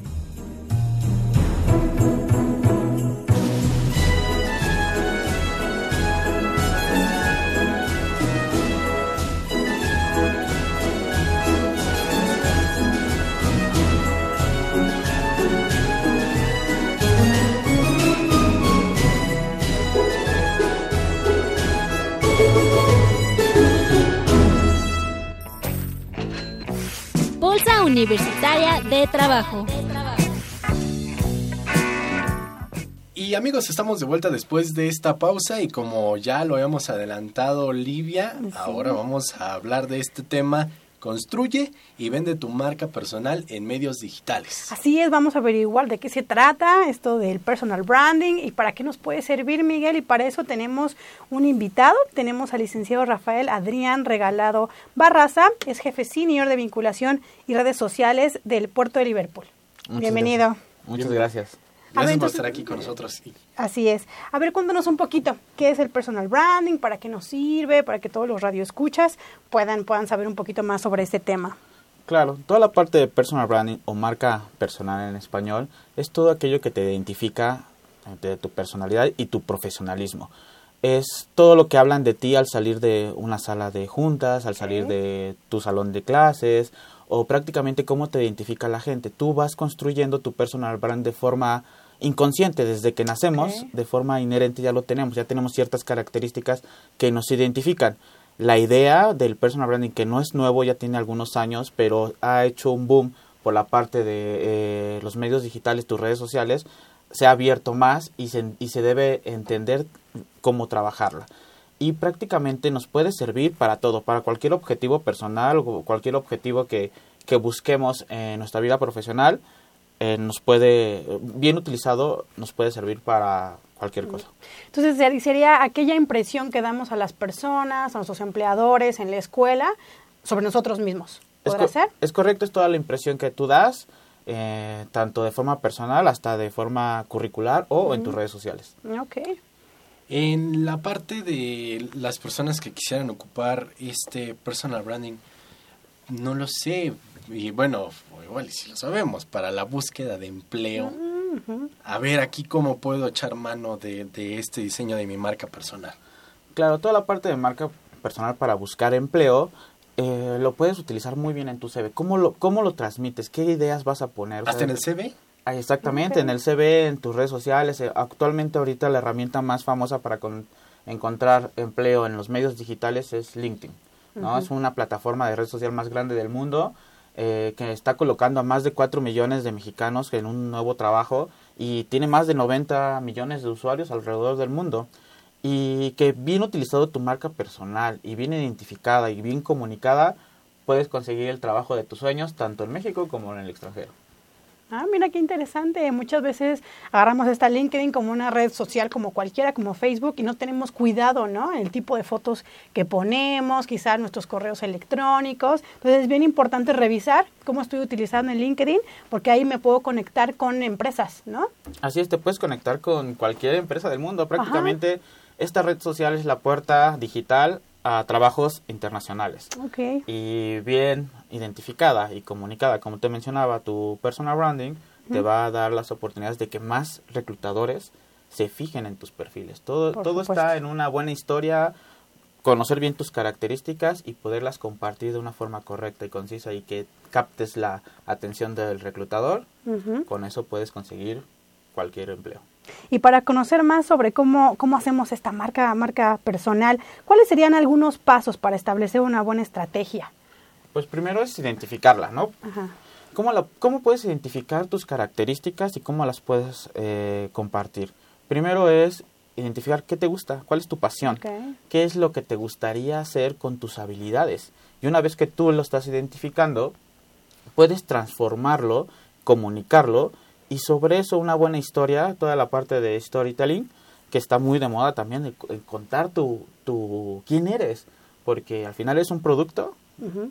Universitaria de Trabajo. Y amigos, estamos de vuelta después de esta pausa y como ya lo habíamos adelantado Olivia, ahora vamos a hablar de este tema Construye y vende tu marca personal en medios digitales. Así es, vamos a averiguar de qué se trata esto del personal branding y para qué nos puede servir, Miguel. Y para eso tenemos un invitado. Tenemos al licenciado Rafael Adrián Regalado Barraza, es jefe senior de vinculación y redes sociales del puerto de Liverpool. Bienvenido. Muchas gracias. Gracias por estar aquí con nosotros. Así es. A ver, cuéntanos un poquito qué es el personal branding, para qué nos sirve, para que todos los radioescuchas puedan, puedan saber un poquito más sobre este tema. Claro, toda la parte de personal branding o marca personal en español es todo aquello que te identifica de tu personalidad y tu profesionalismo. Es todo lo que hablan de ti al salir de una sala de juntas, al salir de tu salón de clases o prácticamente cómo te identifica la gente. Tú vas construyendo tu personal brand de forma inconsciente desde que nacemos, de forma inherente ya lo tenemos, ya tenemos ciertas características que nos identifican. la idea del personal branding, que no es nuevo, ya tiene algunos años, pero ha hecho un boom por la parte de eh, los medios digitales, tus redes sociales, se ha abierto más y se, y se debe entender cómo trabajarla. Y prácticamente nos puede servir para todo, para cualquier objetivo personal o cualquier objetivo que, que busquemos en nuestra vida profesional, eh, nos puede, bien utilizado, nos puede servir para cualquier cosa. Entonces sería aquella impresión que damos a las personas, a nuestros empleadores en la escuela sobre nosotros mismos. ¿Podrá es, ser? Es correcto, es toda la impresión que tú das, eh, tanto de forma personal hasta de forma curricular o en tus redes sociales. Ok. En la parte de las personas que quisieran ocupar este personal branding, no lo sé, y bueno, igual si lo sabemos, para la búsqueda de empleo, a ver aquí cómo puedo echar mano de, de este diseño de mi marca personal. Claro, toda la parte de marca personal para buscar empleo eh, lo puedes utilizar muy bien en tu CV. ¿Cómo lo, cómo lo transmites? ¿Qué ideas vas a poner? ¿Hasta en el CV? Ah, exactamente, en el CV, en tus redes sociales. Eh, actualmente ahorita la herramienta más famosa para con, encontrar empleo en los medios digitales es LinkedIn. ¿no? Es una plataforma de red social más grande del mundo eh, que está colocando a más de 4 millones de mexicanos en un nuevo trabajo y tiene más de 90 millones de usuarios alrededor del mundo y que bien utilizado tu marca personal y bien identificada y bien comunicada, puedes conseguir el trabajo de tus sueños tanto en México como en el extranjero. Ah, mira qué interesante. Muchas veces agarramos esta LinkedIn como una red social como cualquiera, como Facebook, y no tenemos cuidado, ¿no? El tipo de fotos que ponemos, quizás nuestros correos electrónicos. Entonces es bien importante revisar cómo estoy utilizando el LinkedIn, porque ahí me puedo conectar con empresas, ¿no? Así es, te puedes conectar con cualquier empresa del mundo. Prácticamente esta red social es la puerta digital a trabajos internacionales. Ok. Y bien identificada y comunicada, como te mencionaba, tu personal branding te va a dar las oportunidades de que más reclutadores se fijen en tus perfiles. Todo, Por todo supuesto. está en una buena historia, conocer bien tus características y poderlas compartir de una forma correcta y concisa y que captes la atención del reclutador. Con eso puedes conseguir cualquier empleo. Y para conocer más sobre cómo, cómo hacemos esta marca, marca personal, ¿cuáles serían algunos pasos para establecer una buena estrategia? Pues primero es identificarla, ¿no? Ajá. ¿Cómo, la- cómo puedes identificar tus características y cómo las puedes eh, compartir? Primero es identificar qué te gusta, cuál es tu pasión, qué es lo que te gustaría hacer con tus habilidades. Y una vez que tú lo estás identificando, puedes transformarlo, comunicarlo y sobre eso una buena historia, toda la parte de storytelling, que está muy de moda también, el, el contar tu, tu quién eres, porque al final es un producto,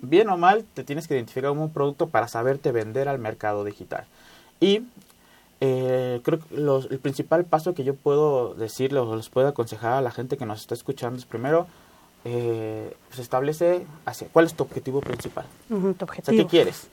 bien o mal, te tienes que identificar como un producto para saberte vender al mercado digital. Y eh, creo que los- el principal paso que yo puedo decirle o les puedo aconsejar a la gente que nos está escuchando es primero, eh, pues establece hacia, cuál es tu objetivo principal. Ujú, tu O sea, objetivo. ¿qué quieres?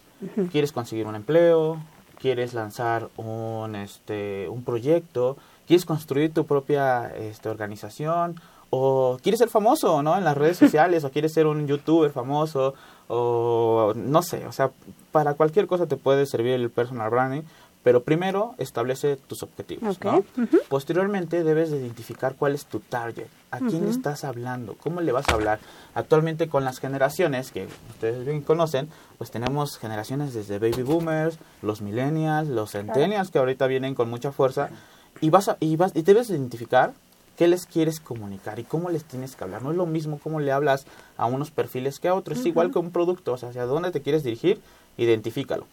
¿Quieres conseguir un empleo? ¿Quieres lanzar un, este, un proyecto? ¿Quieres construir tu propia este, organización? ¿O quieres ser famoso ¿no? en las redes sociales? ¿O quieres ser un youtuber famoso? O no sé, o sea, para cualquier cosa te puede servir el personal branding. Pero primero establece tus objetivos. Ok, ¿no? ujú. Posteriormente debes de identificar cuál es tu target, a quién le estás hablando, cómo le vas a hablar. Actualmente con las generaciones que ustedes bien conocen, pues tenemos generaciones desde baby boomers, los millennials, los centennials que ahorita vienen con mucha fuerza y vas a, y vas y debes de identificar qué les quieres comunicar y cómo les tienes que hablar. No es lo mismo cómo le hablas a unos perfiles que a otros, es igual que un producto, o sea, hacia dónde te quieres dirigir, identifícalo.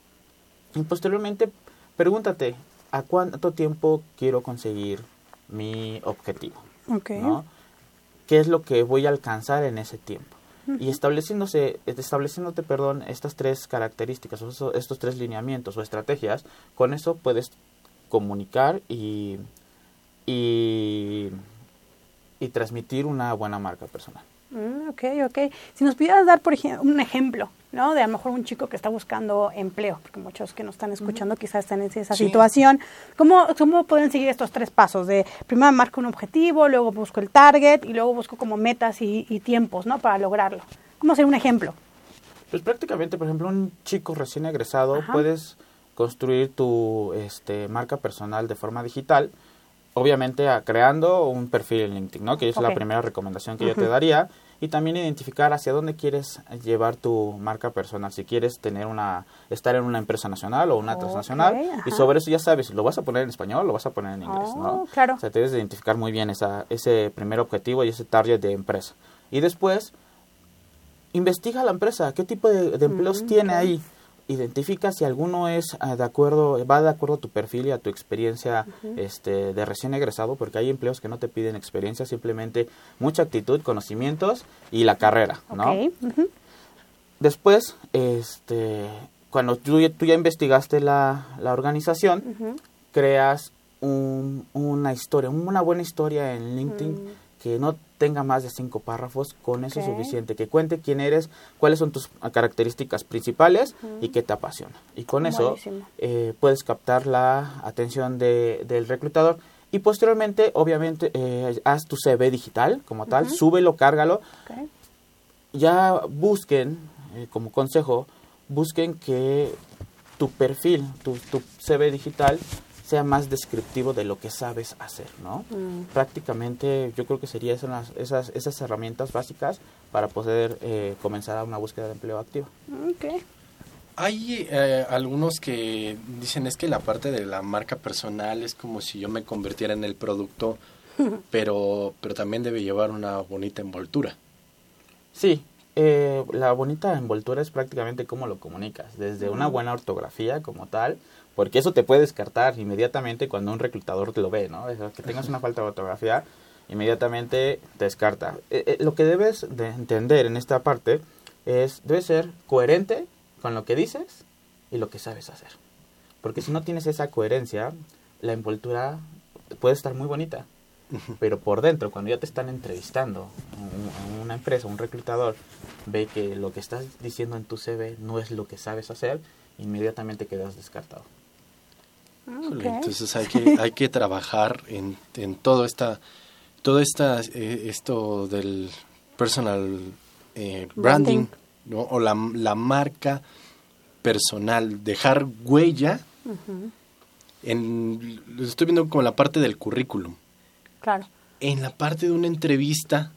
Y posteriormente, pregúntate, ¿a cuánto tiempo quiero conseguir mi objetivo? ¿no? ¿Qué es lo que voy a alcanzar en ese tiempo? Y estableciéndose, estableciéndote, perdón, estas tres características, o eso- estos tres lineamientos o estrategias, con eso puedes comunicar y, y, y transmitir una buena marca personal. Mm, ok, ok. Si nos pudieras dar, por ejemplo, un ejemplo, ¿no? De a lo mejor un chico que está buscando empleo, porque muchos que nos están escuchando quizás están en esa Sí. situación. ¿Cómo, ¿Cómo pueden seguir estos tres pasos? De primero marco un objetivo, luego busco el target y luego busco como metas y, y tiempos, ¿no? Para lograrlo. ¿Cómo hacer un ejemplo? Pues prácticamente, por ejemplo, un chico recién egresado, Ajá. puedes construir tu este, marca personal de forma digital, obviamente a- creando un perfil en LinkedIn, ¿no? Que es la primera recomendación que yo te daría. y también identificar hacia dónde quieres llevar tu marca personal, si quieres tener una estar en una empresa nacional o una transnacional y sobre eso ya sabes, lo vas a poner en español o lo vas a poner en inglés, ¿no? Oh, claro. O sea, debes identificar muy bien esa, ese primer objetivo y ese target de empresa. Y después investiga la empresa, qué tipo de, de empleos Mm, tiene ahí. Identifica si alguno es ah, de acuerdo, va de acuerdo a tu perfil y a tu experiencia este, de recién egresado, porque hay empleos que no te piden experiencia, simplemente mucha actitud, conocimientos y la carrera, ¿no? Después, este, cuando tú, ya- tú ya investigaste la, la organización, creas un- una historia, una buena historia en LinkedIn que no tenga más de cinco párrafos, con eso es suficiente, que cuente quién eres, cuáles son tus características principales y qué te apasiona. Y con eso eh, puedes captar la atención de- del reclutador. Y posteriormente, obviamente, eh, haz tu CV digital como tal, súbelo, cárgalo, ya busquen, eh, como consejo, busquen que tu perfil, tu, tu CV digital, sea más descriptivo de lo que sabes hacer, ¿no? Mm. Prácticamente yo creo que serían esas, esas, esas herramientas básicas para poder eh, comenzar a una búsqueda de empleo activa. Ok. Hay eh, algunos que dicen es que la parte de la marca personal es como si yo me convirtiera en el producto, pero, pero también debe llevar una bonita envoltura. Sí, eh, la bonita envoltura es prácticamente cómo lo comunicas, desde una buena ortografía como tal, porque eso te puede descartar inmediatamente cuando un reclutador te lo ve, ¿no? Es que tengas una falta de ortografía, inmediatamente te descarta. Eh, eh, lo que debes de entender en esta parte es, debes ser coherente con lo que dices y lo que sabes hacer. Porque si no tienes esa coherencia, la envoltura puede estar muy bonita, pero por dentro, cuando ya te están entrevistando, un- una empresa, un reclutador, ve que lo que estás diciendo en tu CV no es lo que sabes hacer, inmediatamente quedas descartado. Ok. Entonces hay que, hay que trabajar en, en todo esta, todo esta, eh, esto del personal eh, branding, Branding. ¿no? o la, la marca personal, dejar huella en, lo estoy viendo como la parte del currículum, Claro. en la parte de una entrevista,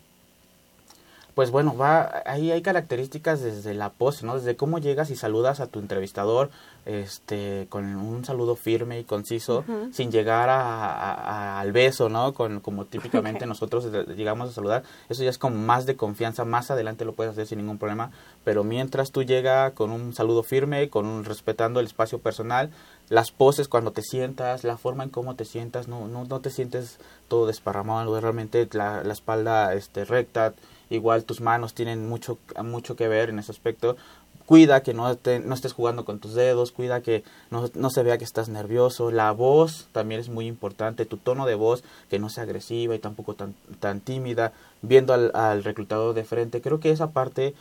Pues bueno, va, ahí hay características desde la pose, ¿no? Desde cómo llegas y saludas a tu entrevistador, este, con un saludo firme y conciso, sin llegar a, a- a- al beso, ¿no? Con, como típicamente nosotros llegamos a saludar. Eso ya es como más de confianza, más adelante lo puedes hacer sin ningún problema, pero mientras tú llegas con un saludo firme, con un, respetando el espacio personal, las poses cuando te sientas, la forma en cómo te sientas, no, no, no te sientes todo desparramado, realmente la, la espalda este, recta, igual tus manos tienen mucho, mucho que ver en ese aspecto. Cuida que no, te- no estés jugando con tus dedos, cuida que no, no se vea que estás nervioso. La voz también es muy importante, tu tono de voz que no sea agresiva y tampoco tan, tan tímida, viendo al, al reclutador de frente. Creo que esa parte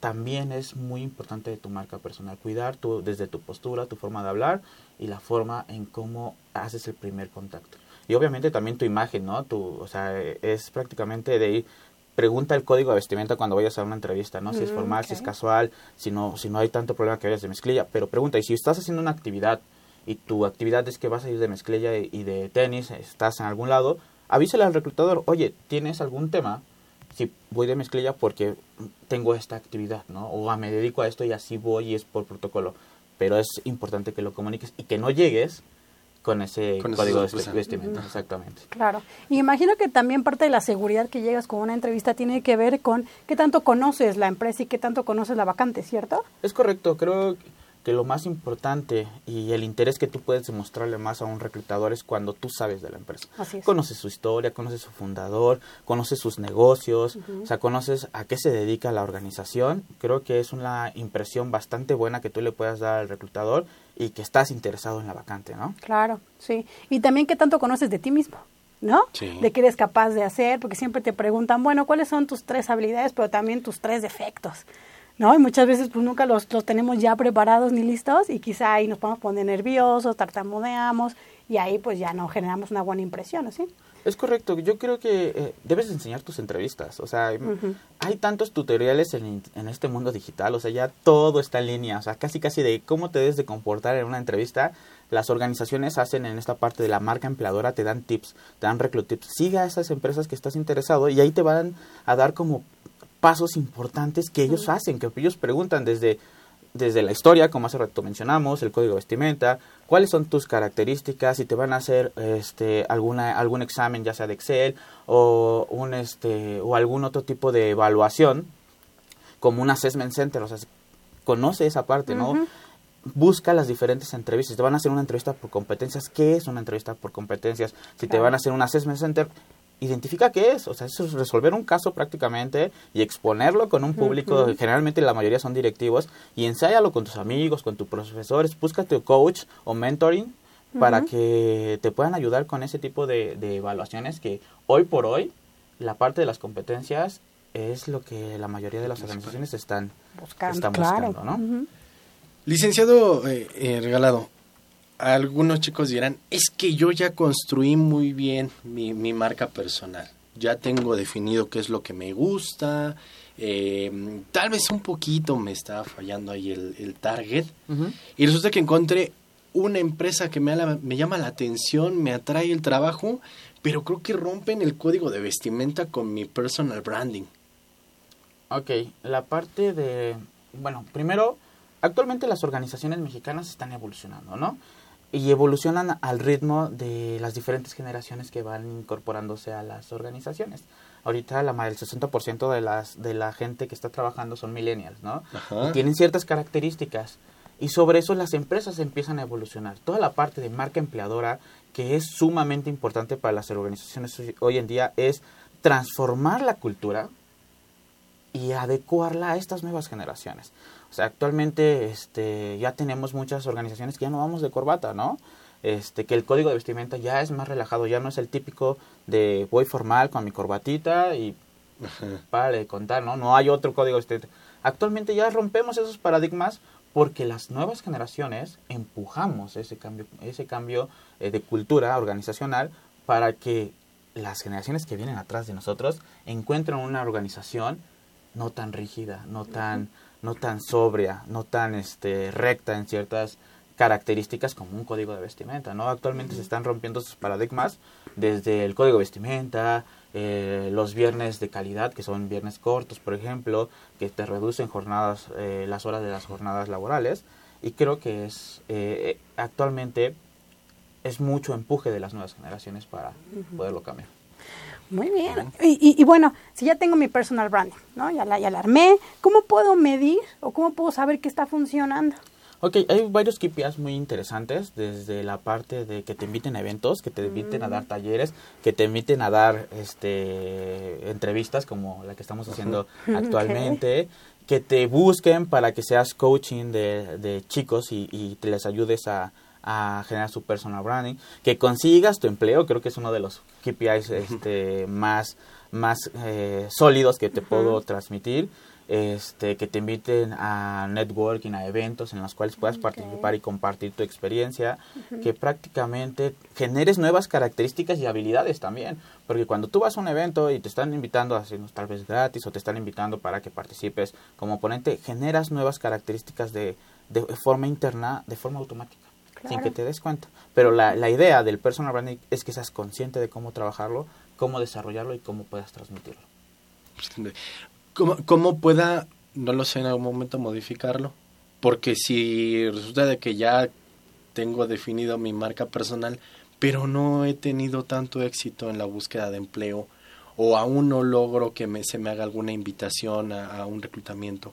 también es muy importante de tu marca personal. Cuidar tu, desde tu postura, tu forma de hablar y la forma en cómo haces el primer contacto. Y obviamente también tu imagen, ¿no? Tu, o sea, es prácticamente de ir, pregunta el código de vestimenta cuando vayas a una entrevista, ¿no? Si es Mm, formal, si es casual, si no, si no hay tanto problema que vayas de mezclilla. Pero pregunta, y si estás haciendo una actividad y tu actividad es que vas a ir de mezclilla y y de tenis, estás en algún lado, avísale al reclutador, oye, ¿tienes algún tema? Si voy de mezclilla porque tengo esta actividad, ¿no? O ah, me dedico a esto y así voy y es por protocolo. Pero es importante que lo comuniques y que no llegues con ese Con código de vestimenta, exactamente. Claro. Y imagino que también parte de la seguridad que llegas con una entrevista tiene que ver con qué tanto conoces la empresa y qué tanto conoces la vacante, ¿cierto? Es correcto, creo que lo más importante y el interés que tú puedes demostrarle más a un reclutador es cuando tú sabes de la empresa. Así es. Conoces su historia, conoces su fundador, conoces sus negocios, o sea, conoces a qué se dedica la organización. Creo que es una impresión bastante buena que tú le puedas dar al reclutador y que estás interesado en la vacante, ¿no? Claro, sí. Y también qué tanto conoces de ti mismo, ¿no? Sí. De qué eres capaz de hacer, porque siempre te preguntan, bueno, ¿cuáles son tus tres habilidades, pero también tus tres defectos? ¿No? Y muchas veces pues nunca los, los tenemos ya preparados ni listos y quizá ahí nos podemos poner nerviosos, tartamudeamos y ahí pues ya no generamos una buena impresión, ¿sí? Es correcto, yo creo que eh, debes enseñar tus entrevistas, o sea, hay tantos tutoriales en, en este mundo digital, o sea, ya todo está en línea, o sea, casi casi de cómo te debes de comportar en una entrevista, las organizaciones hacen en esta parte de la marca empleadora, te dan tips, te dan reclut tips, siga a esas empresas que estás interesado y ahí te van a dar como pasos importantes que ellos hacen, que ellos preguntan desde, desde la historia, como hace rato mencionamos, el código de vestimenta, cuáles son tus características, si te van a hacer este, alguna, algún examen, ya sea de Excel o, un, este, o algún otro tipo de evaluación, como un assessment center, o sea, conoce esa parte, ¿no? Busca las diferentes entrevistas. Si te van a hacer una entrevista por competencias, ¿qué es una entrevista por competencias? Si te van a hacer un assessment center, identifica qué es, o sea, eso es resolver un caso prácticamente y exponerlo con un público, generalmente la mayoría son directivos, y ensáyalo con tus amigos, con tus profesores, búscate coach o mentoring para que te puedan ayudar con ese tipo de, evaluaciones que hoy por hoy la parte de las competencias es lo que la mayoría de las organizaciones están buscando, buscando ¿no? Licenciado eh, eh, Regalado, algunos chicos dirán, es que yo ya construí muy bien mi, marca personal, ya tengo definido qué es lo que me gusta, eh, tal vez un poquito me está fallando ahí el, target, y resulta que encontré una empresa que me, me llama la atención, me atrae el trabajo, pero creo que rompen el código de vestimenta con mi personal branding. Ok, la parte de, bueno, primero, actualmente las organizaciones mexicanas están evolucionando, ¿no? Y evolucionan al ritmo de las diferentes generaciones que van incorporándose a las organizaciones. Ahorita la el 60% de las de la gente que está trabajando son millennials, ¿no? Y tienen ciertas características y sobre eso las empresas empiezan a evolucionar. Toda la parte de marca empleadora que es sumamente importante para las organizaciones hoy en día es transformar la cultura y adecuarla a estas nuevas generaciones. O sea, actualmente este, ya tenemos muchas organizaciones que ya no vamos de corbata, ¿no? Este, que el código de vestimenta ya es más relajado, ya no es el típico de voy formal con mi corbatita y para de contar, ¿no? No hay otro código de vestimenta. Actualmente ya rompemos esos paradigmas porque las nuevas generaciones empujamos ese cambio, ese cambio eh, de cultura organizacional para que las generaciones que vienen atrás de nosotros encuentren una organización no tan rígida, no tan no tan sobria, no tan este, recta en ciertas características como un código de vestimenta, ¿no? Actualmente se están rompiendo sus paradigmas desde el código de vestimenta, eh, los viernes de calidad, que son viernes cortos, por ejemplo, que te reducen jornadas, eh, las horas de las jornadas laborales, y creo que es eh, actualmente es mucho empuje de las nuevas generaciones para poderlo cambiar. Muy bien. Y, bueno, si ya tengo mi personal branding, ¿no? Ya la, ya la armé, ¿cómo puedo medir o cómo puedo saber que está funcionando? Ok, hay varios KPIs muy interesantes, desde la parte de que te inviten a eventos, que te inviten a dar mm. talleres, que te inviten a dar este entrevistas como la que estamos haciendo actualmente, que te busquen para que seas coaching de, de chicos y, y te les ayudes a, a generar su personal branding, que consigas tu empleo, creo que es uno de los KPIs este, más, más eh, sólidos que te puedo transmitir, este, que te inviten a networking, a eventos en los cuales puedas participar y compartir tu experiencia, que prácticamente generes nuevas características y habilidades también, porque cuando tú vas a un evento y te están invitando a hacernos tal vez gratis o te están invitando para que participes como ponente, generas nuevas características de, de forma interna, de forma automática sin que te des cuenta. Pero la, la idea del personal branding es que seas consciente de cómo trabajarlo, cómo desarrollarlo y cómo puedas transmitirlo. ¿Cómo, ¿Cómo pueda, no lo sé, en algún momento modificarlo? Porque si resulta de que ya tengo definido mi marca personal, pero no he tenido tanto éxito en la búsqueda de empleo o aún no logro que me, se me haga alguna invitación a un reclutamiento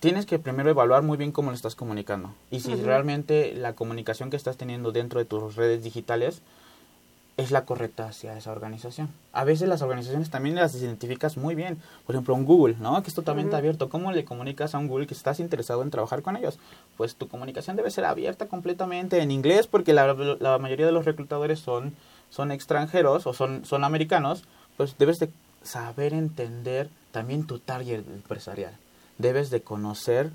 tienes que primero evaluar muy bien cómo lo estás comunicando y si realmente la comunicación que estás teniendo dentro de tus redes digitales es la correcta hacia esa organización. A veces las organizaciones también las identificas muy bien. Por ejemplo, un Google, ¿no? Que es totalmente abierto. ¿Cómo le comunicas a un Google que estás interesado en trabajar con ellos? Pues tu comunicación debe ser abierta completamente en inglés porque la, la mayoría de los reclutadores son, son extranjeros o son, son americanos. Pues debes de saber entender también tu target empresarial debes de conocer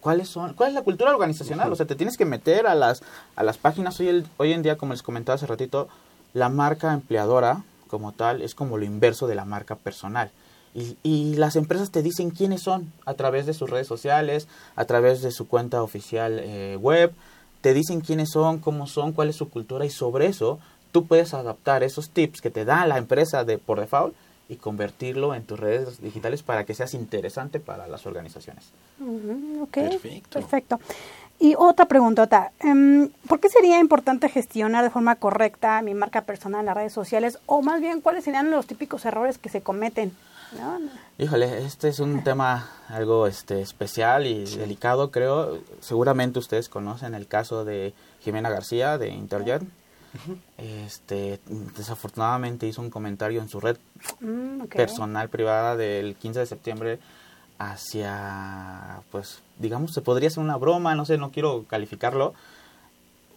cuáles son, cuál es la cultura organizacional, o sea, te tienes que meter a las, a las páginas, hoy, el, hoy en día, como les comentaba hace ratito, la marca empleadora como tal es como lo inverso de la marca personal. Y, y, las empresas te dicen quiénes son a través de sus redes sociales, a través de su cuenta oficial eh, web, te dicen quiénes son, cómo son, cuál es su cultura y sobre eso tú puedes adaptar esos tips que te da la empresa de por default y convertirlo en tus redes digitales para que seas interesante para las organizaciones. Ok, Perfecto. Perfecto. Y otra preguntota, em, ¿por qué sería importante gestionar de forma correcta mi marca personal en las redes sociales? O más bien, ¿cuáles serían los típicos errores que se cometen? ¿No? Híjole, este es un tema algo este especial y delicado, creo. Seguramente ustedes conocen el caso de Jimena García de Interjet. Este, desafortunadamente hizo un comentario en su red Mm, personal privada del 15 de septiembre hacia, pues, digamos, se podría ser una broma, no sé, no quiero calificarlo.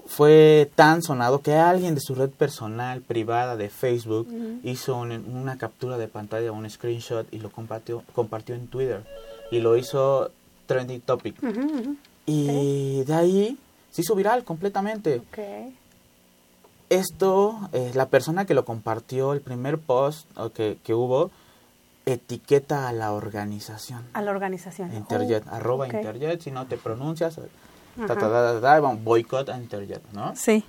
Fue tan sonado que alguien de su red personal privada de Facebook hizo un- una captura de pantalla, un screenshot y lo compartió, compartió en Twitter. Y lo hizo trending topic. Y de ahí se hizo viral completamente. Esto, eh, la persona que lo compartió, el primer post que, que hubo, etiqueta a la organización. A la organización. Interjet, Oh, arroba. Interjet, si no te pronuncias, ta, Ajá. ta, ta, ta, ta, vamos, boicot a Interjet, ¿no? Sí.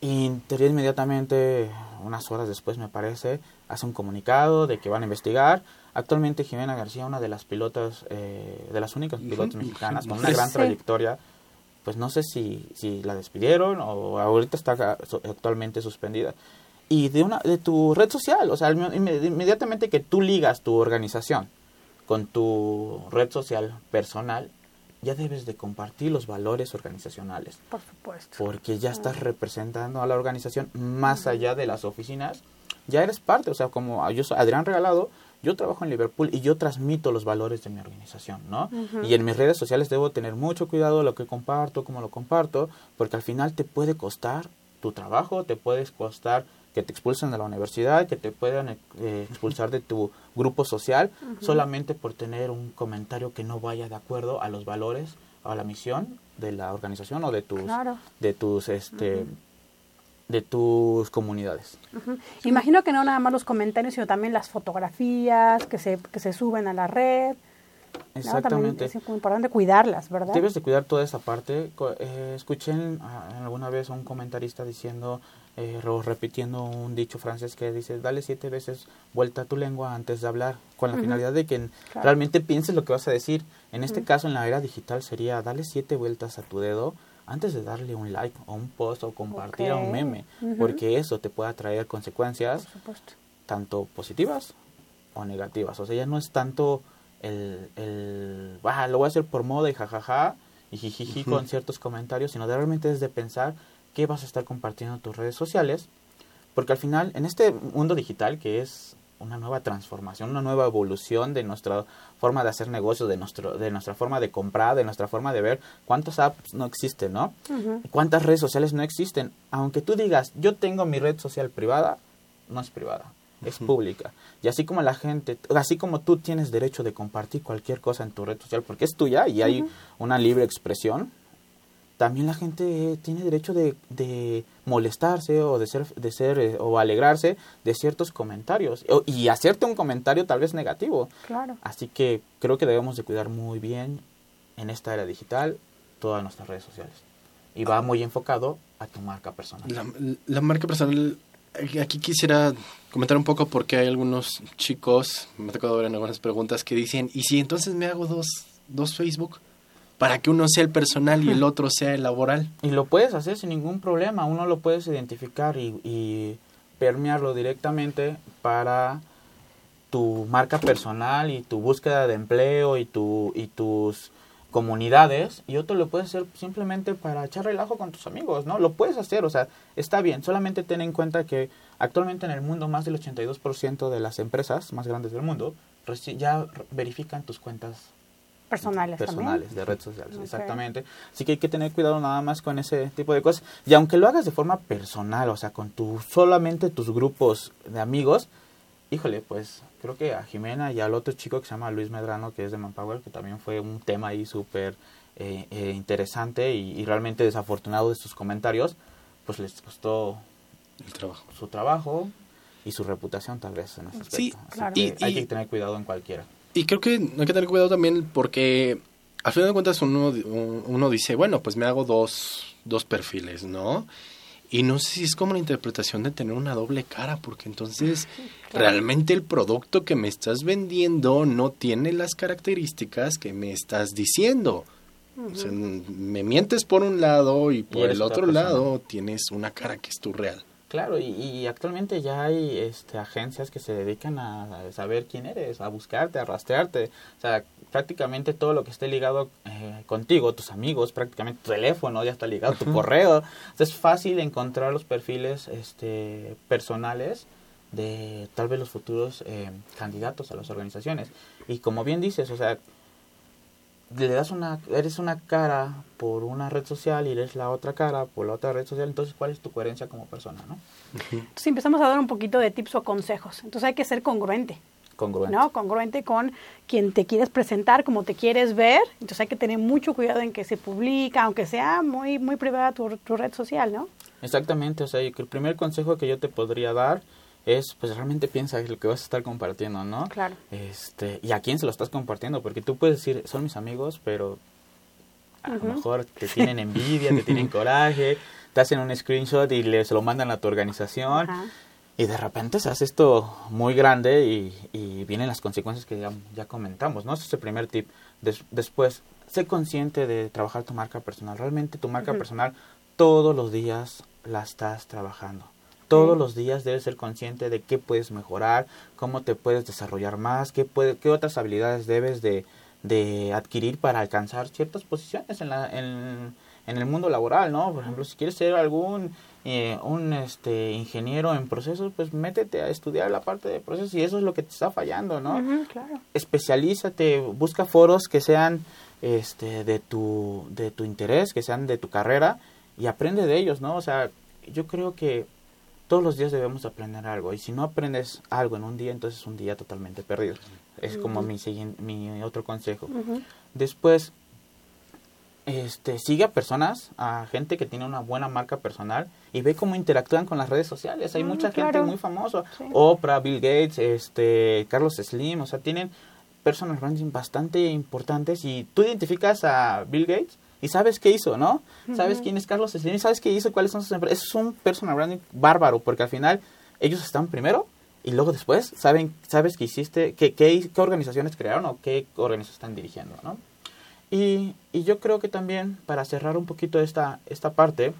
Y Interjet inmediatamente, unas horas después me parece, hace un comunicado de que van a investigar. Actualmente Jimena García, una de las pilotas, eh, de las únicas pilotas mexicanas con una gran Sí. trayectoria, pues no sé si, si la despidieron o ahorita está actualmente suspendida. Y de, una, de tu red social, o sea, inme- inme- inmediatamente que tú ligas tu organización con tu red social personal, ya debes de compartir los valores organizacionales Por supuesto. porque ya estás representando a la organización más allá de las oficinas. Ya eres parte, o sea, como yo soy Adrián Regalado, yo trabajo en Liverpool y yo transmito los valores de mi organización, ¿no? Y en mis redes sociales debo tener mucho cuidado de lo que comparto, cómo lo comparto, porque al final te puede costar tu trabajo, te puede costar que te expulsen de la universidad, que te puedan eh, expulsar de tu grupo social, solamente por tener un comentario que no vaya de acuerdo a los valores, a la misión de la organización o de tus Claro. de tus este de tus comunidades. Ujú. Imagino que no nada más los comentarios, sino también las fotografías que se, que se suben a la red. ¿no? Exactamente. es muy importante cuidarlas, ¿verdad? Debes de cuidar toda esa parte. Eh, escuché alguna vez a un comentarista diciendo eh, o repitiendo un dicho francés que dice, dale siete veces vuelta a tu lengua antes de hablar, con la finalidad de que Claro. realmente pienses lo que vas a decir. En este caso, en la era digital, sería, dale siete vueltas a tu dedo antes de darle un like o un post o compartir a un meme, porque eso te puede traer consecuencias tanto positivas o negativas. O sea, ya no es tanto el, el "Ah, lo voy a hacer por moda y jajaja y jijiji con ciertos comentarios, sino de realmente es de pensar qué vas a estar compartiendo en tus redes sociales, porque al final, en este mundo digital que es una nueva transformación, una nueva evolución de nuestra forma de hacer negocios, de, nuestro, de nuestra forma de comprar, de nuestra forma de ver, cuántas apps no existen, ¿no? ¿Cuántas redes sociales no existen? Aunque tú digas, yo tengo mi red social privada, no es privada, es pública. Y así como la gente, así como tú tienes derecho de compartir cualquier cosa en tu red social, porque es tuya y hay una libre expresión, también la gente tiene derecho de, de molestarse o de ser, de ser eh, o alegrarse de ciertos comentarios o- y hacerte un comentario tal vez negativo. Claro. Así que creo que debemos de cuidar muy bien en esta era digital todas nuestras redes sociales. Y va muy enfocado a tu marca personal. La, la marca personal, eh, aquí quisiera comentar un poco porque hay algunos chicos, me ha tocado ver en algunas preguntas, que dicen, ¿y si entonces me hago dos, dos Facebook? Para que uno sea el personal y el otro sea el laboral. Y lo puedes hacer sin ningún problema, uno lo puedes identificar y, y permearlo directamente para tu marca personal y tu búsqueda de empleo y, tu, y tus comunidades y otro lo puedes hacer simplemente para echar relajo con tus amigos, ¿no? Lo puedes hacer, o sea, está bien, solamente ten en cuenta que actualmente en el mundo más del 82% de las empresas más grandes del mundo ya verifican tus cuentas Personales, personales de redes sociales, exactamente. Así que hay que tener cuidado nada más con ese tipo de cosas. Y aunque lo hagas de forma personal, o sea, con tu solamente tus grupos de amigos, híjole, pues creo que a Jimena y al otro chico que se llama Luis Medrano, que es de Manpower, que también fue un tema ahí súper eh, eh, interesante y, y realmente desafortunado de sus comentarios, pues les costó El trabajo. su trabajo y su reputación tal vez en ese aspecto. Sí, Así claro. que Y- hay y- que tener cuidado en cualquiera. Y creo que hay que tener cuidado también porque al final de cuentas uno, uno dice, bueno, pues me hago dos, dos perfiles, ¿no? Y no sé si es como la interpretación de tener una doble cara, porque entonces realmente el producto que me estás vendiendo no tiene las características que me estás diciendo. O sea, me mientes por un lado y por el otro persona. lado tienes una cara que es tu real. Claro, y, y actualmente ya hay este, agencias que se dedican a saber quién eres, a buscarte, a rastrearte. O sea, prácticamente todo lo que esté ligado eh, contigo, tus amigos, prácticamente tu teléfono ya está ligado, tu correo. Sea, es fácil encontrar los perfiles este, personales de tal vez los futuros eh, candidatos a las organizaciones. Y como bien dices, o sea, le das una, eres una cara por una red social y eres la otra cara por la otra red social, entonces ¿cuál es tu coherencia como persona, no? Entonces empezamos a dar un poquito de tips o consejos. Entonces hay que ser congruente. Congruente. ¿no? Congruente con quien te quieres presentar, como te quieres ver. Entonces hay que tener mucho cuidado en que se publica, aunque sea muy, muy privada tu, tu red social, ¿no? Exactamente, o sea, el primer consejo que yo te podría dar es, pues realmente piensa lo que vas a estar compartiendo, ¿no? Claro. Este, y a quién se lo estás compartiendo, porque tú puedes decir, son mis amigos, pero a lo mejor te tienen envidia, te tienen coraje, te hacen un screenshot y le, se lo mandan a tu organización. Y de repente se hace esto muy grande y, y vienen las consecuencias que ya, ya comentamos, ¿no? Ese es el primer tip. Des- después, sé consciente de trabajar tu marca personal. Realmente tu marca personal todos los días la estás trabajando. Todos los días debes ser consciente de qué puedes mejorar, cómo te puedes desarrollar más, qué, puede, qué otras habilidades debes de, de adquirir para alcanzar ciertas posiciones en, la, en, en el mundo laboral, ¿no? Por ejemplo, si quieres ser algún eh, un este ingeniero en procesos, pues métete a estudiar la parte de procesos y eso es lo que te está fallando, ¿no? Claro. Especialízate, busca foros que sean este de tu de tu interés, que sean de tu carrera y aprende de ellos, ¿no? O sea, yo creo que todos los días debemos aprender algo y si no aprendes algo en un día, entonces es un día totalmente perdido. Es como mi mi otro consejo. Después, este, sigue a personas, a gente que tiene una buena marca personal y ve cómo interactúan con las redes sociales. Hay Mm, mucha claro. gente muy famosa. Sí. Oprah, Bill Gates, este, Carlos Slim, o sea, tienen branding bastante importantes y tú identificas a Bill Gates y sabes qué hizo, ¿no? Sabes quién es Carlos Slim y sabes qué hizo, cuáles son sus empresas. Es un personal branding bárbaro porque al final ellos están primero y luego después saben, sabes que hiciste, qué, qué, qué organizaciones crearon o qué organizaciones están dirigiendo, ¿no? Y, y yo creo que también, para cerrar un poquito esta, esta parte,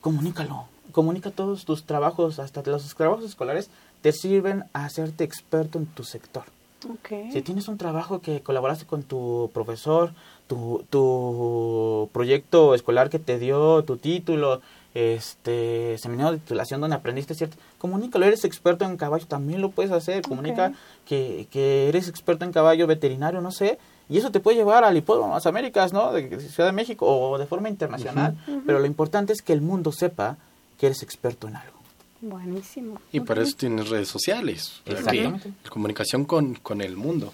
comunícalo. Comunica todos tus trabajos, hasta los trabajos escolares, te sirven a hacerte experto en tu sector. Ok. Si tienes un trabajo que colaboraste con tu profesor, tu, tu proyecto escolar que te dio tu título, este seminario de titulación donde aprendiste cierto, comunícalo, eres experto en caballo, también lo puedes hacer, comunica que, que eres experto en caballo veterinario, no sé, y eso te puede llevar al hipódromo, a las Américas, ¿no? De Ciudad de México o de forma internacional, pero lo importante es que el mundo sepa que eres experto en algo. Buenísimo. Y para eso tienes redes sociales. Exactamente. comunicación con, con el mundo.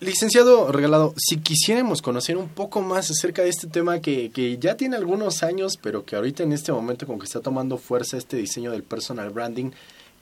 Licenciado Regalado, si quisiéramos conocer un poco más acerca de este tema que, que ya tiene algunos años, pero que ahorita en este momento con que está tomando fuerza este diseño del personal branding,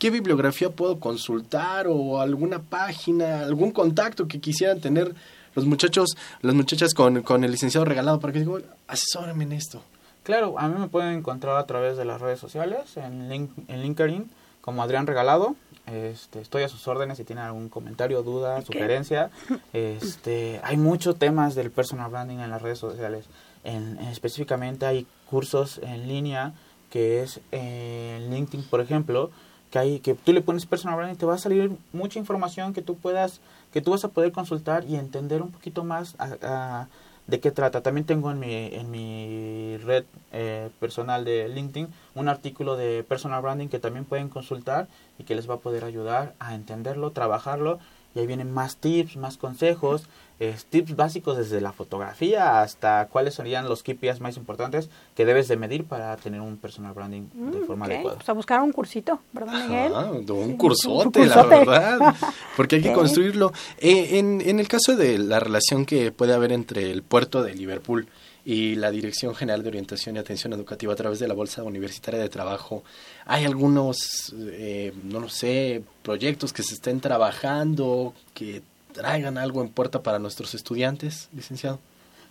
¿qué bibliografía puedo consultar o alguna página, algún contacto que quisieran tener los muchachos, las muchachas con, con el licenciado Regalado para que digo, asesórame en esto? Claro, a mí me pueden encontrar a través de las redes sociales, en, link, en LinkedIn, como Adrián Regalado. Este, estoy a sus órdenes si tienen algún comentario, duda, sugerencia. Este, hay muchos temas del personal branding en las redes sociales. En, en específicamente hay cursos en línea que es eh, en LinkedIn, por ejemplo, que hay que tú le pones personal branding te va a salir mucha información que tú puedas que tú vas a poder consultar y entender un poquito más a- a- de qué trata. También tengo en mi, en mi red eh, personal de LinkedIn un artículo de personal branding que también pueden consultar y que les va a poder ayudar a entenderlo, trabajarlo. Y ahí vienen más tips, más consejos, eh, tips básicos desde la fotografía hasta cuáles serían los KPIs más importantes que debes de medir para tener un personal branding de Mm, forma adecuada. Pues a buscar un cursito, ¿verdad, Miguel? Ah, un Sí, cursote, un la verdad. Porque hay que construirlo. Eh, en, en el caso de la relación que puede haber entre el puerto de Liverpool y la Dirección General de Orientación y Atención Educativa a través de la Bolsa Universitaria de Trabajo, ¿hay algunos, eh, no lo sé, proyectos que se estén trabajando, que traigan algo en puerta para nuestros estudiantes, licenciado?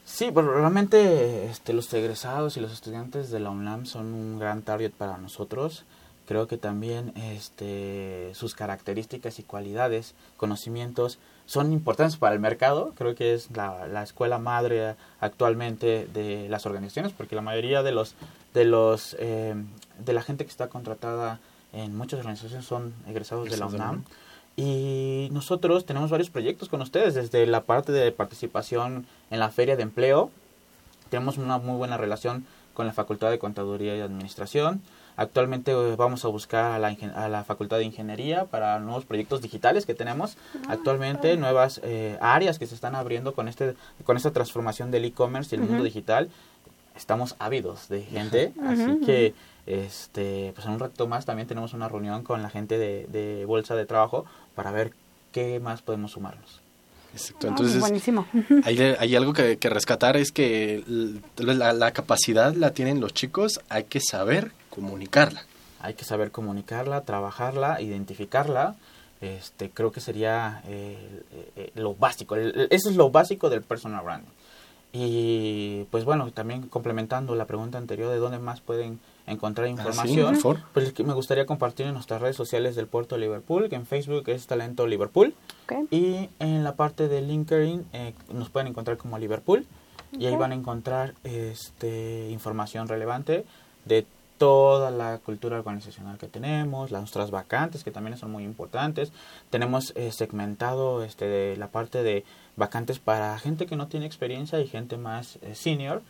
Sí, pero realmente este, los egresados y los estudiantes de la UNAM son un gran target para nosotros. Creo que también este, sus características y cualidades, conocimientos, son importantes para el mercado. Creo que es la, la escuela madre actualmente de las organizaciones, porque la mayoría de los de los eh, de la gente que está contratada en muchas organizaciones son egresados de la UNAM. Y nosotros tenemos varios proyectos con ustedes, desde la parte de participación en la feria de empleo. Tenemos una muy buena relación con la Facultad de Contaduría y Administración. Actualmente eh, vamos a buscar a la, a la, Facultad de Ingeniería para nuevos proyectos digitales que tenemos. Ah, Actualmente nuevas eh, áreas que se están abriendo con, este, con esta transformación del e-commerce y el mundo digital. Estamos ávidos de gente, así que este, pues en un rato más también tenemos una reunión con la gente de, de Bolsa de Trabajo para ver qué más podemos sumarnos. Exacto, entonces hay, hay, algo que, que, rescatar es que la, la, capacidad la tienen los chicos, hay que saber comunicarla. Hay que saber comunicarla, trabajarla, identificarla. Este, creo que sería eh, eh, lo básico. eso es lo básico del personal branding. Y pues bueno, también complementando la pregunta anterior de dónde más pueden encontrar ah, información, pues me gustaría compartir en nuestras redes sociales del puerto de Liverpool, que en Facebook es Talento Liverpool. Y en la parte de LinkedIn eh, nos pueden encontrar como Liverpool. Y ahí van a encontrar este, información relevante de toda la cultura organizacional que tenemos, las nuestras vacantes que también son muy importantes. Tenemos eh, segmentado este, la parte de vacantes para gente que no tiene experiencia y gente más eh, senior,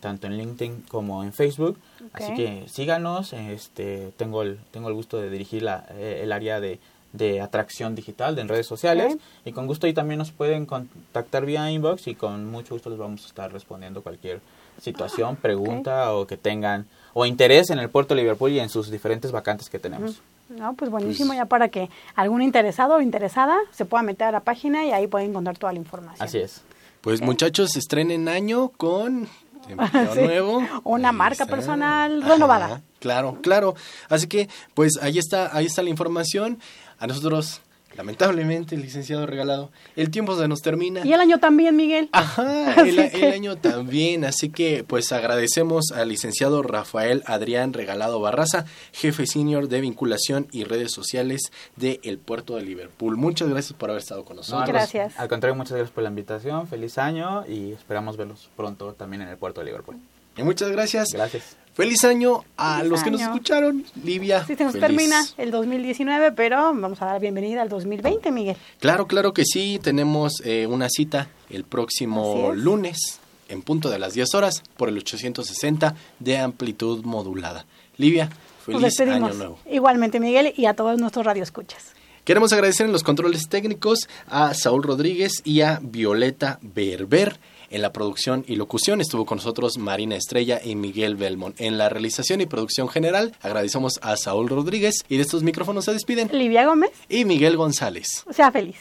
tanto en LinkedIn como en Facebook. Así que síganos, este, tengo, el, tengo el gusto de dirigir la, el área de, de atracción digital de en redes sociales y con gusto ahí también nos pueden contactar vía inbox y con mucho gusto les vamos a estar respondiendo cualquier situación, ah, pregunta o que tengan o interés en el puerto de Liverpool y en sus diferentes vacantes que tenemos. No, pues buenísimo, pues ya para que algún interesado o interesada se pueda meter a la página y ahí puede encontrar toda la información. Así es. Pues muchachos, estrenen año con empleo nuevo. Una marca personal renovada. Claro, claro. Así que, pues ahí está, ahí está la información. A nosotros Lamentablemente, licenciado regalado, el tiempo se nos termina. Y el año también, Miguel. Ajá, el, año también. Así que, pues agradecemos al licenciado Rafael Adrián Regalado Barraza, jefe senior de vinculación y redes sociales del el puerto de Liverpool. Muchas gracias por haber estado con nosotros. gracias. Al contrario, muchas gracias por la invitación. Feliz año y esperamos verlos pronto también en el puerto de Liverpool. Y muchas gracias. Gracias. Feliz año a los que nos escucharon, Livia. Sí, se nos termina el 2019, pero vamos a dar bienvenida al 2020, Miguel. Claro, claro que sí. Tenemos eh, una cita el próximo lunes en punto de las 10 horas por el 860 de amplitud modulada. Livia, feliz año nuevo. Igualmente, Miguel, y a todos nuestros radioescuchas. Queremos agradecer en los controles técnicos a Saúl Rodríguez y a Violeta Berber. En la producción y locución estuvo con nosotros Marina Estrella y Miguel Belmont. En la realización y producción general agradecemos a Saúl Rodríguez y de estos micrófonos se despiden Livia Gómez y Miguel González. Sea feliz.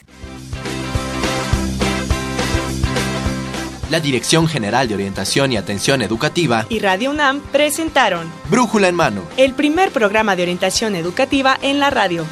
La Dirección General de Orientación y Atención Educativa y Radio UNAM presentaron Brújula en Mano, el primer programa de orientación educativa en la radio.